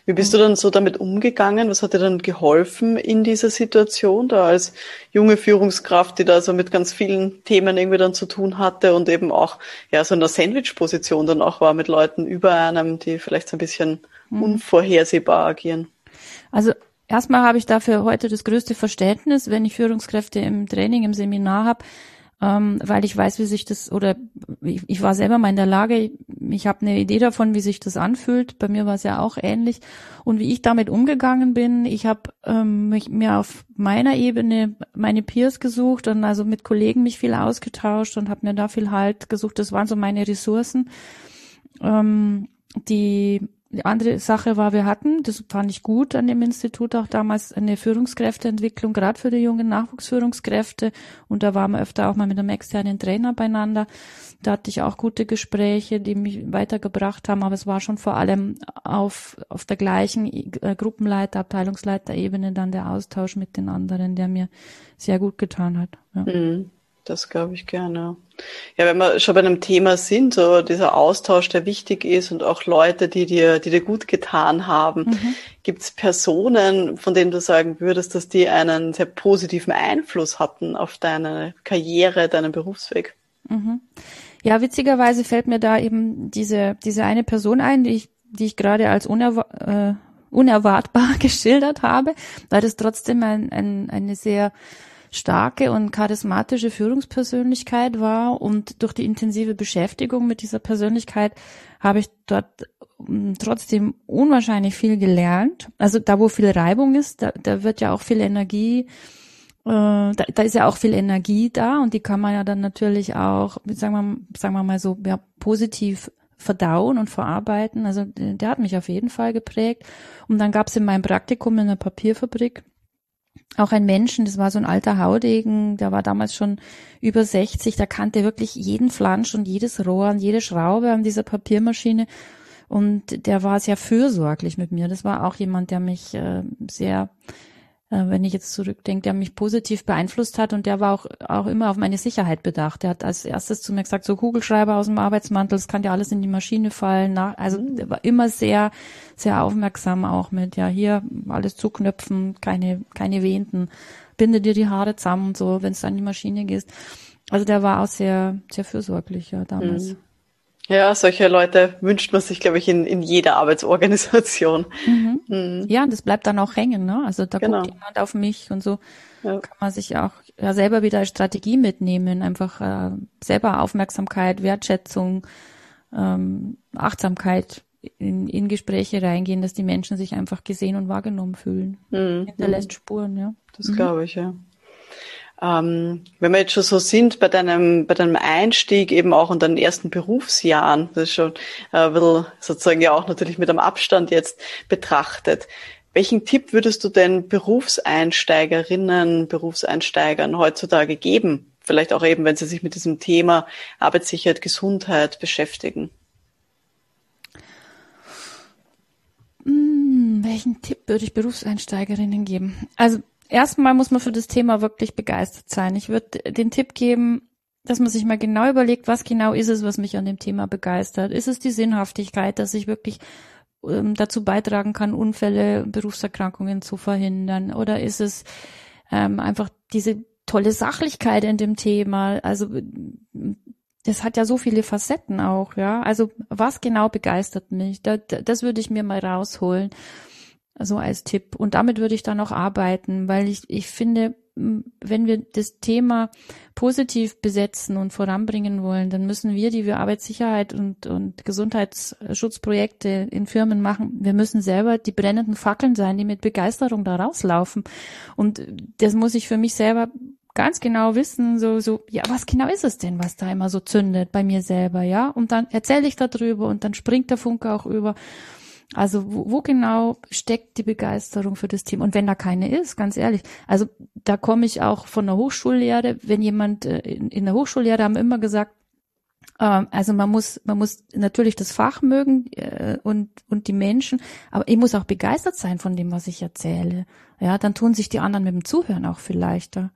Wie bist du dann so damit umgegangen? Was hat dir dann geholfen in dieser Situation, da als junge Führungskraft, die da so mit ganz vielen Themen irgendwie dann zu tun hatte und eben auch ja so in der Sandwich-Position dann auch war mit Leuten über einem, die vielleicht so ein bisschen mhm. unvorhersehbar agieren? Also erstmal habe ich dafür heute das größte Verständnis, wenn ich Führungskräfte im Training, im Seminar habe, ähm, weil ich weiß, wie sich das, oder ich, ich war selber mal in der Lage, ich habe eine Idee davon, wie sich das anfühlt. Bei mir war es ja auch ähnlich. Und wie ich damit umgegangen bin, ich habe ähm, mich mir auf meiner Ebene meine Peers gesucht und also mit Kollegen mich viel ausgetauscht und habe mir da viel Halt gesucht. Das waren so meine Ressourcen. Ähm, die die andere Sache war, wir hatten, das fand ich gut an dem Institut auch damals, eine Führungskräfteentwicklung, gerade für die jungen Nachwuchsführungskräfte. Und da waren wir öfter auch mal mit einem externen Trainer beieinander. Da hatte ich auch gute Gespräche, die mich weitergebracht haben, aber es war schon vor allem auf, auf der gleichen äh, Gruppenleiter, Abteilungsleiterebene dann der Austausch mit den anderen, der mir sehr gut getan hat. Ja. Mhm. Das glaube ich gerne. Ja, wenn wir schon bei einem Thema sind, so dieser Austausch, der wichtig ist und auch Leute, die dir, die dir gut getan haben, mhm. gibt es Personen, von denen du sagen würdest, dass die einen sehr positiven Einfluss hatten auf deine Karriere, deinen Berufsweg? Mhm. Ja, witzigerweise fällt mir da eben diese, diese eine Person ein, die ich, die ich gerade als unerwa äh, unerwartbar geschildert habe, weil das trotzdem ein, ein, eine sehr starke und charismatische Führungspersönlichkeit war und durch die intensive Beschäftigung mit dieser Persönlichkeit habe ich dort mm, trotzdem unwahrscheinlich viel gelernt. Also da, wo viel Reibung ist, da, da wird ja auch viel Energie, äh, da, da ist ja auch viel Energie da und die kann man ja dann natürlich auch, sagen wir, sagen wir mal so, ja, positiv verdauen und verarbeiten. Also der hat mich auf jeden Fall geprägt. Und dann gab es in meinem Praktikum in einer Papierfabrik auch ein Menschen, das war so ein alter Haudegen, der war damals schon über 60, der kannte wirklich jeden Flansch und jedes Rohr und jede Schraube an dieser Papiermaschine und der war sehr fürsorglich mit mir. Das war auch jemand, der mich äh, sehr wenn ich jetzt zurückdenke, der mich positiv beeinflusst hat und der war auch, auch immer auf meine Sicherheit bedacht. Der hat als erstes zu mir gesagt, so Kugelschreiber aus dem Arbeitsmantel, das kann ja alles in die Maschine fallen. Also mhm. der war immer sehr, sehr aufmerksam auch mit, ja, hier alles zuknöpfen, keine, keine Wenden, binde dir die Haare zusammen und so, wenn es an die Maschine gehst. Also der war auch sehr, sehr fürsorglich ja, damals. Mhm. Ja, solche Leute wünscht man sich, glaube ich, in, in jeder Arbeitsorganisation. Mhm. Mhm. Ja, und das bleibt dann auch hängen, ne? Also da Genau. guckt jemand auf mich und so Ja. kann man sich auch ja, selber wieder als Strategie mitnehmen, einfach äh, selber Aufmerksamkeit, Wertschätzung, ähm, Achtsamkeit in, in Gespräche reingehen, dass die Menschen sich einfach gesehen und wahrgenommen fühlen. Mhm. Hinterlässt Spuren, ja. Das glaube ich, ja. Ähm, wenn wir jetzt schon so sind bei deinem, bei deinem Einstieg eben auch in deinen ersten Berufsjahren, das ist schon äh, ein bisschen sozusagen ja auch natürlich mit einem Abstand jetzt betrachtet. Welchen Tipp würdest du denn Berufseinsteigerinnen, Berufseinsteigern heutzutage geben? Vielleicht auch eben, wenn sie sich mit diesem Thema Arbeitssicherheit, Gesundheit beschäftigen. Hm, welchen Tipp würde ich Berufseinsteigerinnen geben? Also erstmal muss man für das Thema wirklich begeistert sein. Ich würde den Tipp geben, dass man sich mal genau überlegt, was genau ist es, was mich an dem Thema begeistert. Ist es die Sinnhaftigkeit, dass ich wirklich ähm, dazu beitragen kann, Unfälle, Berufserkrankungen zu verhindern? Oder ist es ähm, einfach diese tolle Sachlichkeit in dem Thema? Also das hat ja so viele Facetten auch, ja. Also was genau begeistert mich? Da, da, das würde ich mir mal rausholen, so als Tipp. Und damit würde ich dann auch arbeiten, weil ich, ich finde, wenn wir das Thema positiv besetzen und voranbringen wollen, dann müssen wir, die wir Arbeitssicherheit und, und Gesundheitsschutzprojekte in Firmen machen, wir müssen selber die brennenden Fackeln sein, die mit Begeisterung da rauslaufen. Und das muss ich für mich selber ganz genau wissen, so, so, ja, was genau ist es denn, was da immer so zündet bei mir selber, ja? Und dann erzähle ich darüber und dann springt der Funke auch über. Also wo, wo genau steckt die Begeisterung für das Team? Und wenn da keine ist, ganz ehrlich, also da komme ich auch von der Hochschullehre, wenn jemand äh, in, in der Hochschullehre haben immer gesagt, ähm, also man muss, man muss natürlich das Fach mögen äh, und und die Menschen, aber ich muss auch begeistert sein von dem, was ich erzähle. Ja, dann tun sich die anderen mit dem Zuhören auch viel leichter.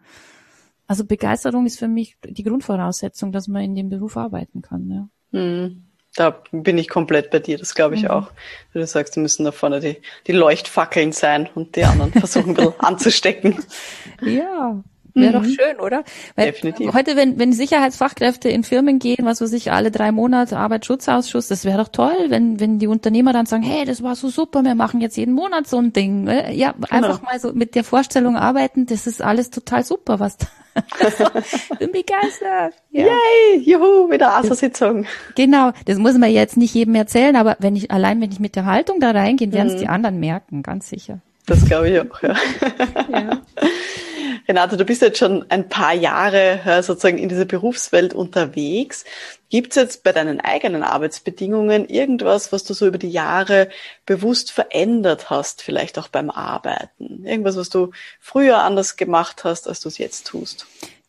Also Begeisterung ist für mich die Grundvoraussetzung, dass man in dem Beruf arbeiten kann. Ja. Hm. Da bin ich komplett bei dir, das glaube ich Mhm. auch. Wie du sagst, müssen da vorne die, die Leuchtfackeln sein und die anderen versuchen ein bisschen anzustecken. Ja, wäre doch schön, oder? Weil Definitiv. Heute, wenn, wenn Sicherheitsfachkräfte in Firmen gehen, was weiß ich, alle drei Monate Arbeitsschutzausschuss, das wäre doch toll, wenn, wenn die Unternehmer dann sagen, hey, das war so super, wir machen jetzt jeden Monat so ein Ding. ne? Ja, einfach mal so mit der Vorstellung arbeiten, das ist alles total super, was da. bin begeistert. Ja. Yay, juhu, wieder ASA-Sitzung. Genau, das muss man jetzt nicht jedem erzählen, aber wenn ich, allein wenn ich mit der Haltung da reingehe, werden es die anderen merken, ganz sicher. Das glaube ich auch, ja. Ja. Renate, du bist jetzt schon ein paar Jahre ja, sozusagen in dieser Berufswelt unterwegs. Gibt es jetzt bei deinen eigenen Arbeitsbedingungen irgendwas, was du so über die Jahre bewusst verändert hast, vielleicht auch beim Arbeiten? Irgendwas, was du früher anders gemacht hast, als du es jetzt tust?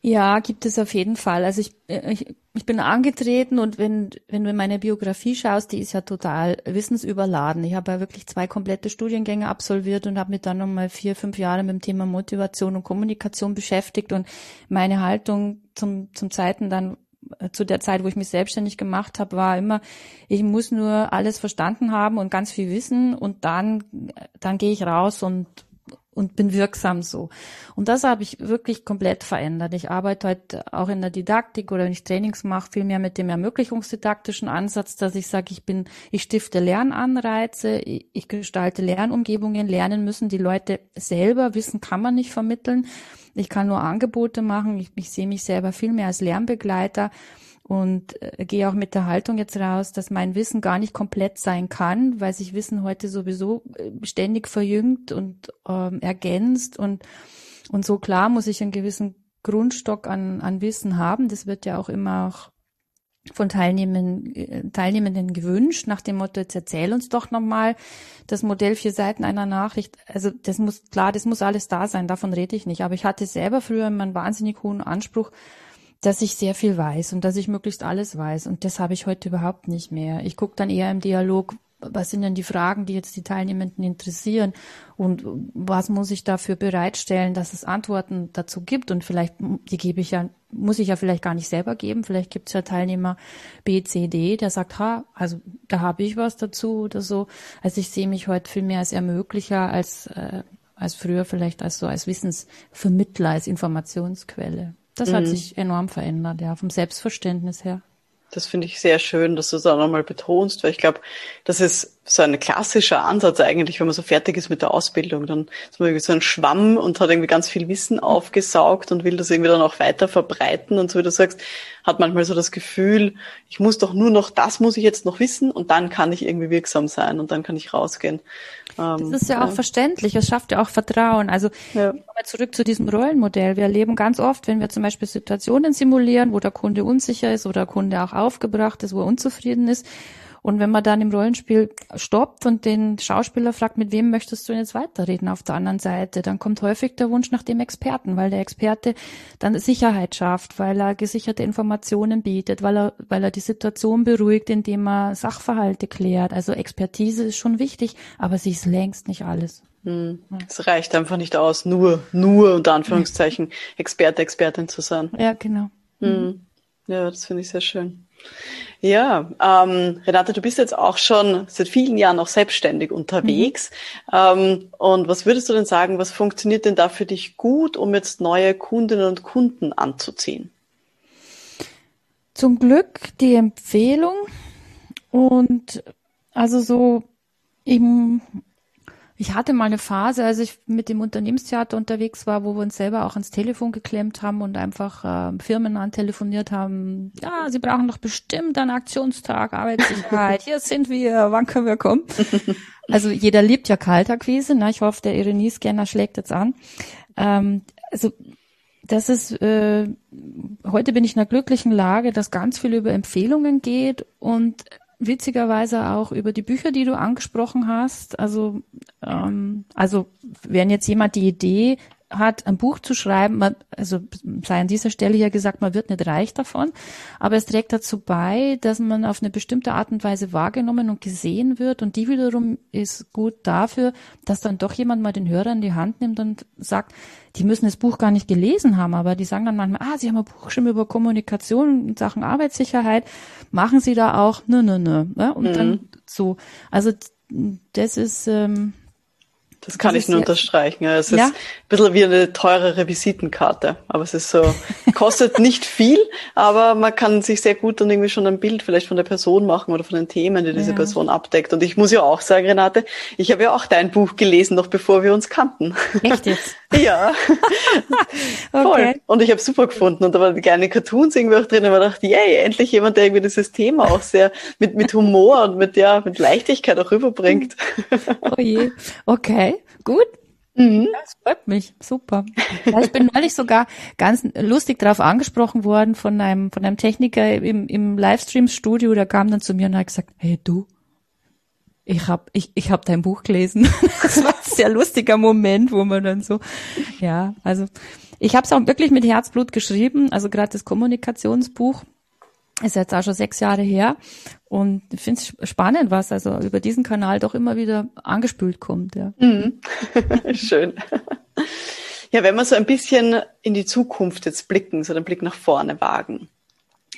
Ja, gibt es auf jeden Fall. Also ich, äh, ich, ich bin angetreten und wenn, wenn du in meine Biografie schaust, die ist ja total wissensüberladen. Ich habe ja wirklich zwei komplette Studiengänge absolviert und habe mich dann nochmal vier, fünf Jahre mit dem Thema Motivation und Kommunikation beschäftigt und meine Haltung zum, zum Zeiten dann äh, zu der Zeit, wo ich mich selbstständig gemacht habe, war immer, ich muss nur alles verstanden haben und ganz viel wissen und dann, dann gehe ich raus und und bin wirksam so. Und das habe ich wirklich komplett verändert. Ich arbeite heute auch in der Didaktik oder wenn ich Trainings mache, viel mehr mit dem ermöglichungsdidaktischen Ansatz, dass ich sage, ich bin, ich stifte Lernanreize, ich, ich gestalte Lernumgebungen, lernen müssen die Leute selber, Wissen kann man nicht vermitteln. Ich kann nur Angebote machen. Ich, ich sehe mich selber viel mehr als Lernbegleiter und äh, gehe auch mit der Haltung jetzt raus, dass mein Wissen gar nicht komplett sein kann, weil sich Wissen heute sowieso äh, ständig verjüngt und ähm, ergänzt und und so klar muss ich einen gewissen Grundstock an an Wissen haben. Das wird ja auch immer auch von Teilnehmenden, äh, Teilnehmenden gewünscht, nach dem Motto, jetzt erzähl uns doch nochmal das Modell vier Seiten einer Nachricht. Also das muss, klar, das muss alles da sein, davon rede ich nicht. Aber ich hatte selber früher immer einen wahnsinnig hohen Anspruch, dass ich sehr viel weiß und dass ich möglichst alles weiß. Und das habe ich heute überhaupt nicht mehr. Ich gucke dann eher im Dialog, was sind denn die Fragen, die jetzt die Teilnehmenden interessieren und was muss ich dafür bereitstellen, dass es Antworten dazu gibt und vielleicht, die gebe ich ja, muss ich ja vielleicht gar nicht selber geben, vielleicht gibt es ja Teilnehmer B, C, D, der sagt, ha, also da habe ich was dazu oder so. Also ich sehe mich heute viel mehr als Ermöglicher als, äh, als früher vielleicht als so als Wissensvermittler, als Informationsquelle. Das hat sich enorm verändert, ja, vom Selbstverständnis her. Das finde ich sehr schön, dass du es auch nochmal betonst, weil ich glaube, das ist so ein klassischer Ansatz eigentlich, wenn man so fertig ist mit der Ausbildung. Dann ist man irgendwie so ein Schwamm und hat irgendwie ganz viel Wissen aufgesaugt und will das irgendwie dann auch weiter verbreiten. Und so wie du sagst, hat manchmal so das Gefühl, ich muss doch nur noch, das muss ich jetzt noch wissen und dann kann ich irgendwie wirksam sein und dann kann ich rausgehen. Ähm, das ist ja, ja, auch verständlich, es schafft ja auch Vertrauen. Also ja. zurück zu diesem Rollenmodell. Wir erleben ganz oft, wenn wir zum Beispiel Situationen simulieren, wo der Kunde unsicher ist oder der Kunde auch aufgebracht ist, wo er unzufrieden ist, und wenn man dann im Rollenspiel stoppt und den Schauspieler fragt, mit wem möchtest du jetzt weiterreden auf der anderen Seite, dann kommt häufig der Wunsch nach dem Experten, weil der Experte dann Sicherheit schafft, weil er gesicherte Informationen bietet, weil er, weil er die Situation beruhigt, indem er Sachverhalte klärt. Also Expertise ist schon wichtig, aber sie ist längst nicht alles. Hm. Es reicht einfach nicht aus, nur, nur unter Anführungszeichen Experte, Expertin zu sein. Ja, genau. Hm. Ja, das finde ich sehr schön. Ja, ähm, Renate, du bist jetzt auch schon seit vielen Jahren noch selbstständig unterwegs. Mhm. Ähm, und was würdest du denn sagen, was funktioniert denn da für dich gut, um jetzt neue Kundinnen und Kunden anzuziehen? Zum Glück die Empfehlung und also so im ich hatte mal eine Phase, als ich mit dem Unternehmenstheater unterwegs war, wo wir uns selber auch ans Telefon geklemmt haben und einfach äh, Firmen antelefoniert haben. Ja, sie brauchen doch bestimmt einen Aktionstag, Arbeitssicherheit. Hier sind wir, wann können wir kommen? Also jeder liebt ja Kaltakquise. Ne? Ich hoffe, der Ironie-Scanner schlägt jetzt an. Ähm, also das ist, äh, heute bin ich in einer glücklichen Lage, dass ganz viel über Empfehlungen geht und witzigerweise auch über die Bücher, die du angesprochen hast. Also, ähm, also wenn jetzt jemand die Idee hat, ein Buch zu schreiben, man, also sei an dieser Stelle ja gesagt, man wird nicht reich davon, aber es trägt dazu bei, dass man auf eine bestimmte Art und Weise wahrgenommen und gesehen wird. Und die wiederum ist gut dafür, dass dann doch jemand mal den Hörer in die Hand nimmt und sagt, die müssen das Buch gar nicht gelesen haben, aber die sagen dann manchmal, ah, sie haben ein Buch schon über Kommunikation in Sachen Arbeitssicherheit, machen sie da auch, nö, nö, nö, ne? und mhm. dann so, also das ist, ähm, das kann das ich nur unterstreichen. Ja. Es ja? ist ein bisschen wie eine teurere Visitenkarte. Aber es ist so, kostet nicht viel, aber man kann sich sehr gut dann irgendwie schon ein Bild vielleicht von der Person machen oder von den Themen, die diese ja. Person abdeckt. Und ich muss ja auch sagen, Renate, ich habe ja auch dein Buch gelesen, noch bevor wir uns kannten. Echt jetzt? Ja. Voll. Okay. Und ich habe super gefunden. Und da waren kleine Cartoons irgendwie auch drin. Und man dachte, yay, endlich jemand, der irgendwie dieses Thema auch sehr mit, mit Humor und mit, ja, mit Leichtigkeit auch rüberbringt. oh je. Okay gut. Mhm. Das freut mich. Super. Ich bin neulich sogar ganz lustig darauf angesprochen worden von einem, von einem Techniker im, im Livestream-Studio. Der kam dann zu mir und hat gesagt, hey du, ich hab, ich, ich hab dein Buch gelesen. Das war ein sehr lustiger Moment, wo man dann so, ja, also ich habe es auch wirklich mit Herzblut geschrieben, also gerade das Kommunikationsbuch ist jetzt auch schon sechs Jahre her und ich finde es spannend, was also über diesen Kanal doch immer wieder angespült kommt. Ja. Mhm. Schön. Ja, wenn wir so ein bisschen in die Zukunft jetzt blicken, so den Blick nach vorne wagen.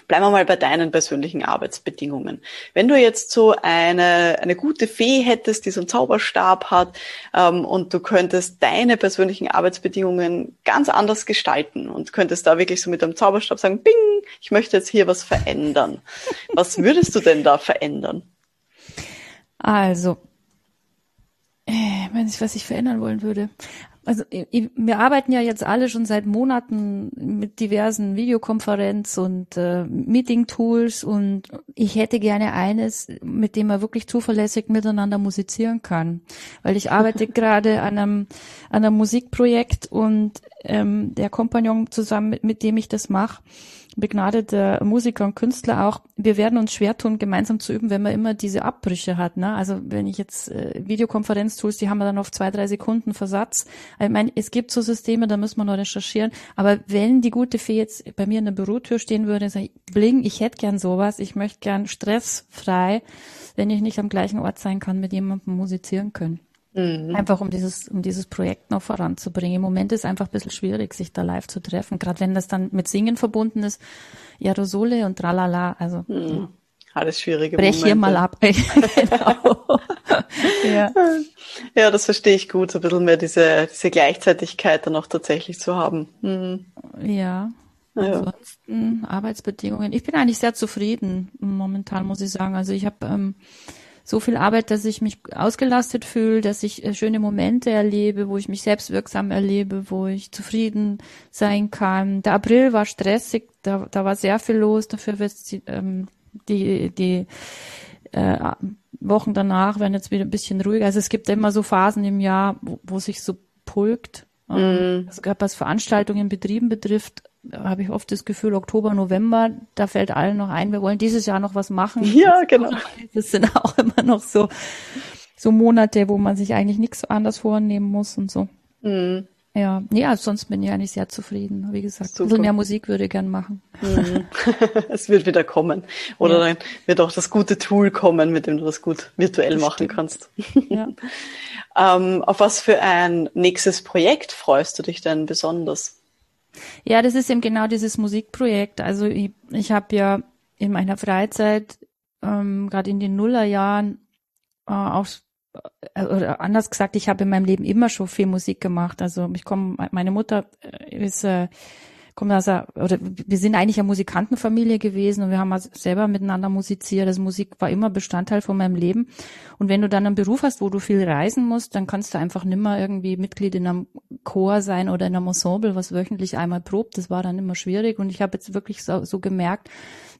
Bleiben wir mal bei deinen persönlichen Arbeitsbedingungen. Wenn du jetzt so eine, eine gute Fee hättest, die so einen Zauberstab hat, ähm, und du könntest deine persönlichen Arbeitsbedingungen ganz anders gestalten und könntest da wirklich so mit einem Zauberstab sagen, bing, ich möchte jetzt hier was verändern. Was würdest du denn da verändern? Also, äh, wenn ich, was ich verändern wollen würde also wir arbeiten ja jetzt alle schon seit Monaten mit diversen Videokonferenz und äh, Meeting-Tools und ich hätte gerne eines, mit dem man wirklich zuverlässig miteinander musizieren kann, weil ich arbeite gerade an einem, an einem Musikprojekt und ähm, der Kompagnon zusammen, mit, mit dem ich das mache, begnadeter Musiker und Künstler auch, wir werden uns schwer tun, gemeinsam zu üben, wenn man immer diese Abbrüche hat. Ne? Also wenn ich jetzt äh, Videokonferenz-Tools, die haben wir dann auf zwei, drei Sekunden Versatz. Ich meine, es gibt so Systeme, da müssen wir noch recherchieren. Aber wenn die gute Fee jetzt bei mir in der Bürotür stehen würde, sage ich, bling, ich hätte gern sowas, ich möchte gern stressfrei, wenn ich nicht am gleichen Ort sein kann, mit jemandem musizieren können. Mhm. Einfach um dieses, um dieses Projekt noch voranzubringen. Im Moment ist einfach ein bisschen schwierig, sich da live zu treffen. Gerade wenn das dann mit Singen verbunden ist. Aerosole und tralala. Also. Mhm. Alles schwierige Brech Momente. hier mal ab. genau. ja. ja, das verstehe ich gut, so ein bisschen mehr diese, diese Gleichzeitigkeit dann auch tatsächlich zu haben. Mhm. Ja. Ja. Ansonsten Arbeitsbedingungen. Ich bin eigentlich sehr zufrieden momentan, muss ich sagen. Also ich habe ähm, so viel Arbeit, dass ich mich ausgelastet fühle, dass ich äh, schöne Momente erlebe, wo ich mich selbst wirksam erlebe, wo ich zufrieden sein kann. Der April war stressig, da, da war sehr viel los. Dafür wird die, ähm, die, die äh, Wochen danach werden jetzt wieder ein bisschen ruhiger. Also es gibt immer so Phasen im Jahr, wo, wo sich so pulkt. Ähm, mm. Also gerade was Veranstaltungen, Betrieben betrifft, habe ich oft das Gefühl, Oktober, November, da fällt allen noch ein, wir wollen dieses Jahr noch was machen. Ja, genau. Das sind auch immer noch so, so Monate, wo man sich eigentlich nichts anders vornehmen muss und so. Mhm. Ja, nee, also sonst bin ich eigentlich sehr zufrieden. Wie gesagt, Super. ein bisschen mehr Musik würde ich gern machen. Mhm. es wird wieder kommen. Oder ja. dann wird auch das gute Tool kommen, mit dem du das gut virtuell das machen kannst. Ja. ähm, auf was für ein nächstes Projekt freust du dich denn besonders? Ja, das ist eben genau dieses Musikprojekt. Also ich, ich habe ja in meiner Freizeit, ähm, gerade in den Nullerjahren, äh, auch äh, oder anders gesagt, ich habe in meinem Leben immer schon viel Musik gemacht. Also ich komme, meine Mutter äh, ist äh, kommt aus einer, oder wir sind eigentlich eine Musikantenfamilie gewesen und wir haben selber miteinander musiziert. Also Musik war immer Bestandteil von meinem Leben. Und wenn du dann einen Beruf hast, wo du viel reisen musst, dann kannst du einfach nimmer irgendwie Mitglied in einem Chor sein oder in einem Ensemble, was wöchentlich einmal probt. Das war dann immer schwierig. Und ich habe jetzt wirklich so, so gemerkt,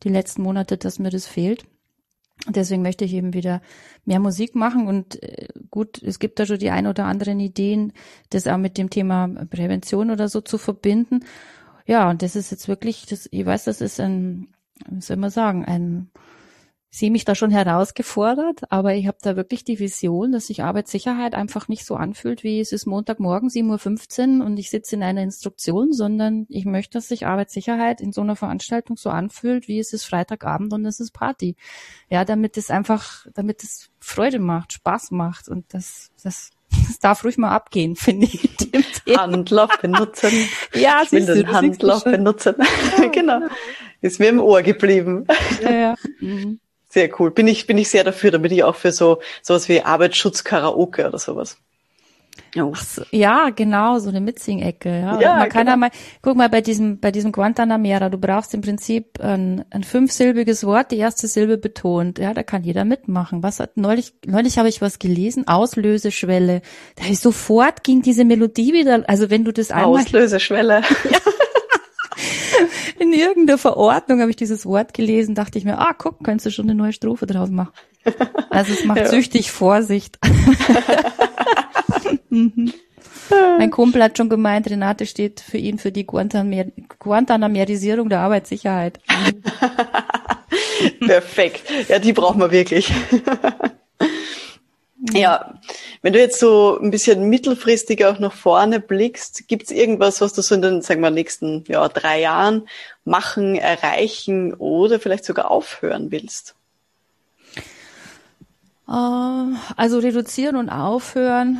die letzten Monate, dass mir das fehlt. Deswegen möchte ich eben wieder mehr Musik machen und äh, gut, es gibt da schon die ein oder anderen Ideen, das auch mit dem Thema Prävention oder so zu verbinden. Ja, und das ist jetzt wirklich, das, ich weiß, das ist ein, wie soll man sagen, ein, ich sehe mich da schon herausgefordert, aber ich habe da wirklich die Vision, dass sich Arbeitssicherheit einfach nicht so anfühlt, wie es ist Montagmorgen 7.15 Uhr und ich sitze in einer Instruktion, sondern ich möchte, dass sich Arbeitssicherheit in so einer Veranstaltung so anfühlt, wie es ist Freitagabend und es ist Party. Ja, damit es einfach, damit es Freude macht, Spaß macht und das, das das darf ruhig mal abgehen, finde ich. Handlauf benutzen. Ja, ich will den Handlauf benutzen. Ja, genau. genau. Ist mir im Ohr geblieben. Ja, ja. Mhm. Sehr cool. Bin ich, bin ich sehr dafür. Da bin ich auch für so, sowas wie Arbeitsschutz Karaoke oder sowas. Oh. So, ja, genau, so eine Mitsing-Ecke. Ja. ja man kann genau. ja mal, guck mal, bei diesem, bei diesem Guantanamera, du brauchst im Prinzip ein, ein fünfsilbiges Wort, die erste Silbe betont. Ja, da kann jeder mitmachen. Was hat, neulich, neulich habe ich was gelesen, Auslöseschwelle. Da ist sofort ging diese Melodie wieder, also wenn du das einmal. Auslöseschwelle. Ja. In irgendeiner Verordnung habe ich dieses Wort gelesen, dachte ich mir, ah, guck, könntest du schon eine neue Strophe draus machen. Also es macht ja. süchtig Vorsicht. Mhm. Mein Kumpel hat schon gemeint, Renate steht für ihn für die Guantanamerisierung der Arbeitssicherheit. Perfekt. Ja, die brauchen wir wirklich. ja, wenn du jetzt so ein bisschen mittelfristig auch nach vorne blickst, gibt es irgendwas, was du so in den, sagen wir, nächsten ja, drei Jahren machen, erreichen oder vielleicht sogar aufhören willst? Äh, also reduzieren und aufhören,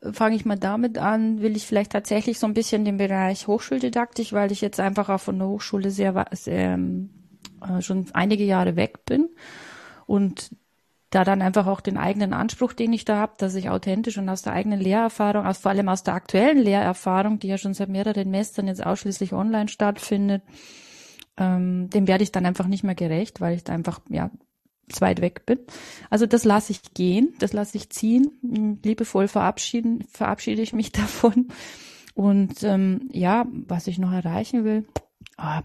äh, fange ich mal damit an, will ich vielleicht tatsächlich so ein bisschen den Bereich Hochschuldidaktik, weil ich jetzt einfach auch von der Hochschule sehr, sehr äh, schon einige Jahre weg bin und da dann einfach auch den eigenen Anspruch, den ich da habe, dass ich authentisch und aus der eigenen Lehrerfahrung, aus, vor allem aus der aktuellen Lehrerfahrung, die ja schon seit mehreren Mestern jetzt ausschließlich online stattfindet, ähm, dem werde ich dann einfach nicht mehr gerecht, weil ich da einfach ja weit weg bin. Also das lasse ich gehen, das lasse ich ziehen. Hm, liebevoll verabschieden, verabschiede ich mich davon. Und ähm, ja, was ich noch erreichen will, ah,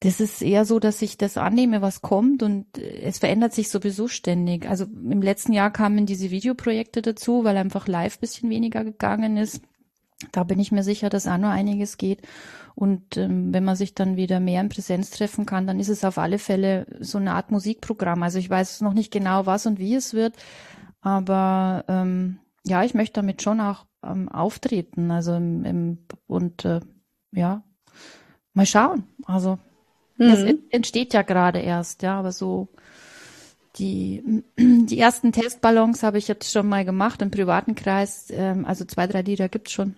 das ist eher so, dass ich das annehme, was kommt und es verändert sich sowieso ständig. Also im letzten Jahr kamen diese Videoprojekte dazu, weil einfach live bisschen weniger gegangen ist. Da bin ich mir sicher, dass auch noch einiges geht. Und ähm, wenn man sich dann wieder mehr in Präsenz treffen kann, dann ist es auf alle Fälle so eine Art Musikprogramm. Also ich weiß noch nicht genau, was und wie es wird, aber ähm, ja, ich möchte damit schon auch ähm, auftreten. Also im, im, und äh, ja, mal schauen. Also mhm. es entsteht ja gerade erst, ja, aber so die, die ersten Testballons habe ich jetzt schon mal gemacht im privaten Kreis. Ähm, also zwei, drei Lieder gibt's schon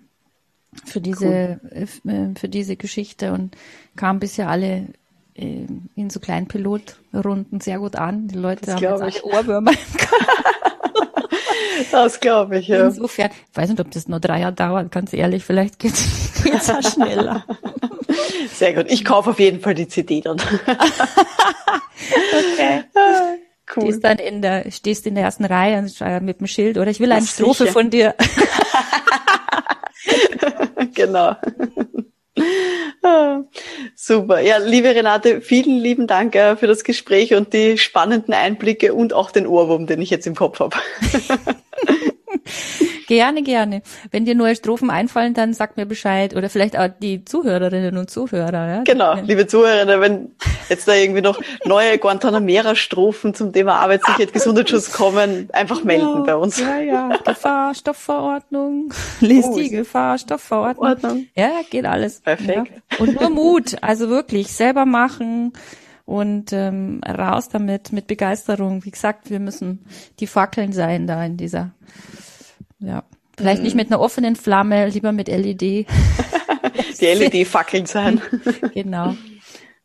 für diese, cool. Äh, für diese Geschichte und kam bisher alle äh, in so kleinen Pilotrunden sehr gut an. Die Leute das haben jetzt alle Ohrwürmer Das glaube ich, ja. Insofern, ich weiß nicht, ob das nur drei Jahre dauert, ganz ehrlich, vielleicht geht's, geht's ja schneller. Sehr gut. Ich kaufe auf jeden Fall die CD dann. okay. Cool. Stehst dann in der, stehst in der ersten Reihe mit dem Schild oder ich will eine Strophe von dir. genau. Super. Ja, liebe Renate, vielen lieben Dank äh, für das Gespräch und die spannenden Einblicke und auch den Ohrwurm, den ich jetzt im Kopf habe. Gerne, gerne. Wenn dir neue Strophen einfallen, dann sag mir Bescheid. Oder vielleicht auch die Zuhörerinnen und Zuhörer. Ja? Genau, liebe Zuhörerinnen, wenn jetzt da irgendwie noch neue Guantanamera-Strophen zum Thema Arbeitssicherheit, Gesundheitsschutz kommen, einfach melden ja, bei uns. Ja, ja. Gefahrstoffverordnung. Lies oh, die Gefahrstoffverordnung. Ordnung. Ja, geht alles. Perfekt. Ja. Und nur Mut. Also wirklich selber machen und ähm, raus damit mit Begeisterung. Wie gesagt, wir müssen die Fackeln sein da in dieser ja. Vielleicht mhm. nicht mit einer offenen Flamme, lieber mit LED. Die LED-Fackeln sein. genau.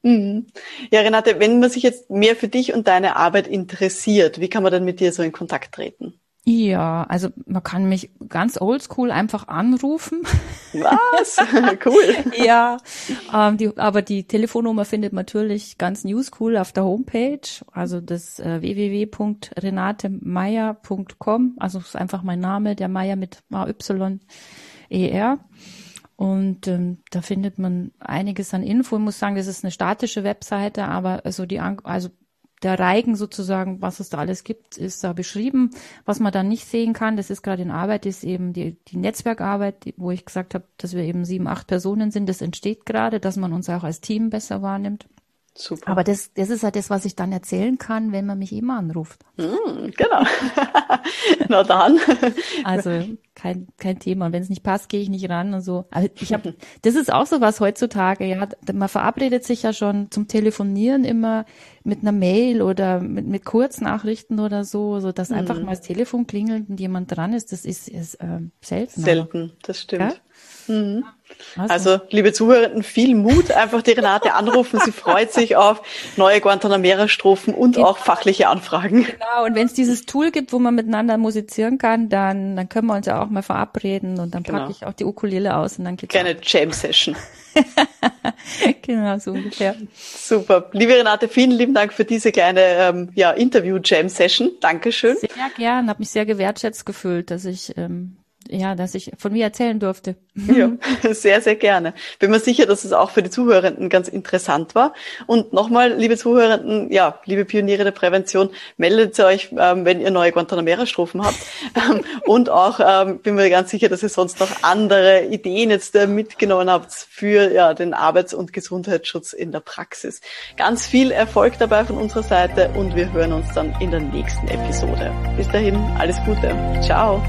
Mhm. Ja, Renate, wenn man sich jetzt mehr für dich und deine Arbeit interessiert, wie kann man dann mit dir so in Kontakt treten? Ja, also man kann mich ganz oldschool einfach anrufen. Was? cool. ja, ähm, die, aber die Telefonnummer findet man natürlich ganz newscool auf der Homepage, also das äh, www.renatemeier.com, also ist einfach mein Name, der Meier mit A-Y-E-R. Und ähm, da findet man einiges an Info. Ich muss sagen, das ist eine statische Webseite, aber also die also der Reigen sozusagen, was es da alles gibt, ist da beschrieben. Was man dann nicht sehen kann, das ist gerade in Arbeit, ist eben die, die Netzwerkarbeit, die, wo ich gesagt habe, dass wir eben sieben, acht Personen sind. Das entsteht gerade, dass man uns auch als Team besser wahrnimmt. Super. Aber das, das ist halt das, was ich dann erzählen kann, wenn man mich immer anruft. Mm, genau. Na dann. Also kein, kein Thema. Wenn es nicht passt, gehe ich nicht ran und so. Also ich habe, das ist auch so was heutzutage. Ja, man verabredet sich ja schon zum Telefonieren immer mit einer Mail oder mit, mit Kurznachrichten oder so, so dass mm. einfach mal das Telefon klingelt und jemand dran ist. Das ist, ist äh, selten. Selten, das stimmt. Ja? Mhm. Also, liebe Zuhörenden, viel Mut. Einfach die Renate anrufen. Sie freut sich auf neue Guantanamera-Strophen und genau. auch fachliche Anfragen. Genau. Und wenn es dieses Tool gibt, wo man miteinander musizieren kann, dann, dann können wir uns ja auch mal verabreden und dann genau. packe ich auch die Ukulele aus und dann geht's Kleine Jam-Session. genau, so ungefähr. Super. Liebe Renate, vielen lieben Dank für diese kleine ähm, ja, Interview-Jam-Session. Dankeschön. Sehr gern. Habe mich sehr gewertschätzt gefühlt, dass ich ähm, ja, dass ich von mir erzählen durfte. Ja, sehr, sehr gerne. Bin mir sicher, dass es auch für die Zuhörenden ganz interessant war. Und nochmal, liebe Zuhörenden, ja, liebe Pioniere der Prävention, meldet euch, ähm, wenn ihr neue Guantanamera-Strophen habt. Ähm, und auch ähm, bin mir ganz sicher, dass ihr sonst noch andere Ideen jetzt äh, mitgenommen habt für ja, den Arbeits- und Gesundheitsschutz in der Praxis. Ganz viel Erfolg dabei von unserer Seite und wir hören uns dann in der nächsten Episode. Bis dahin, alles Gute. Ciao.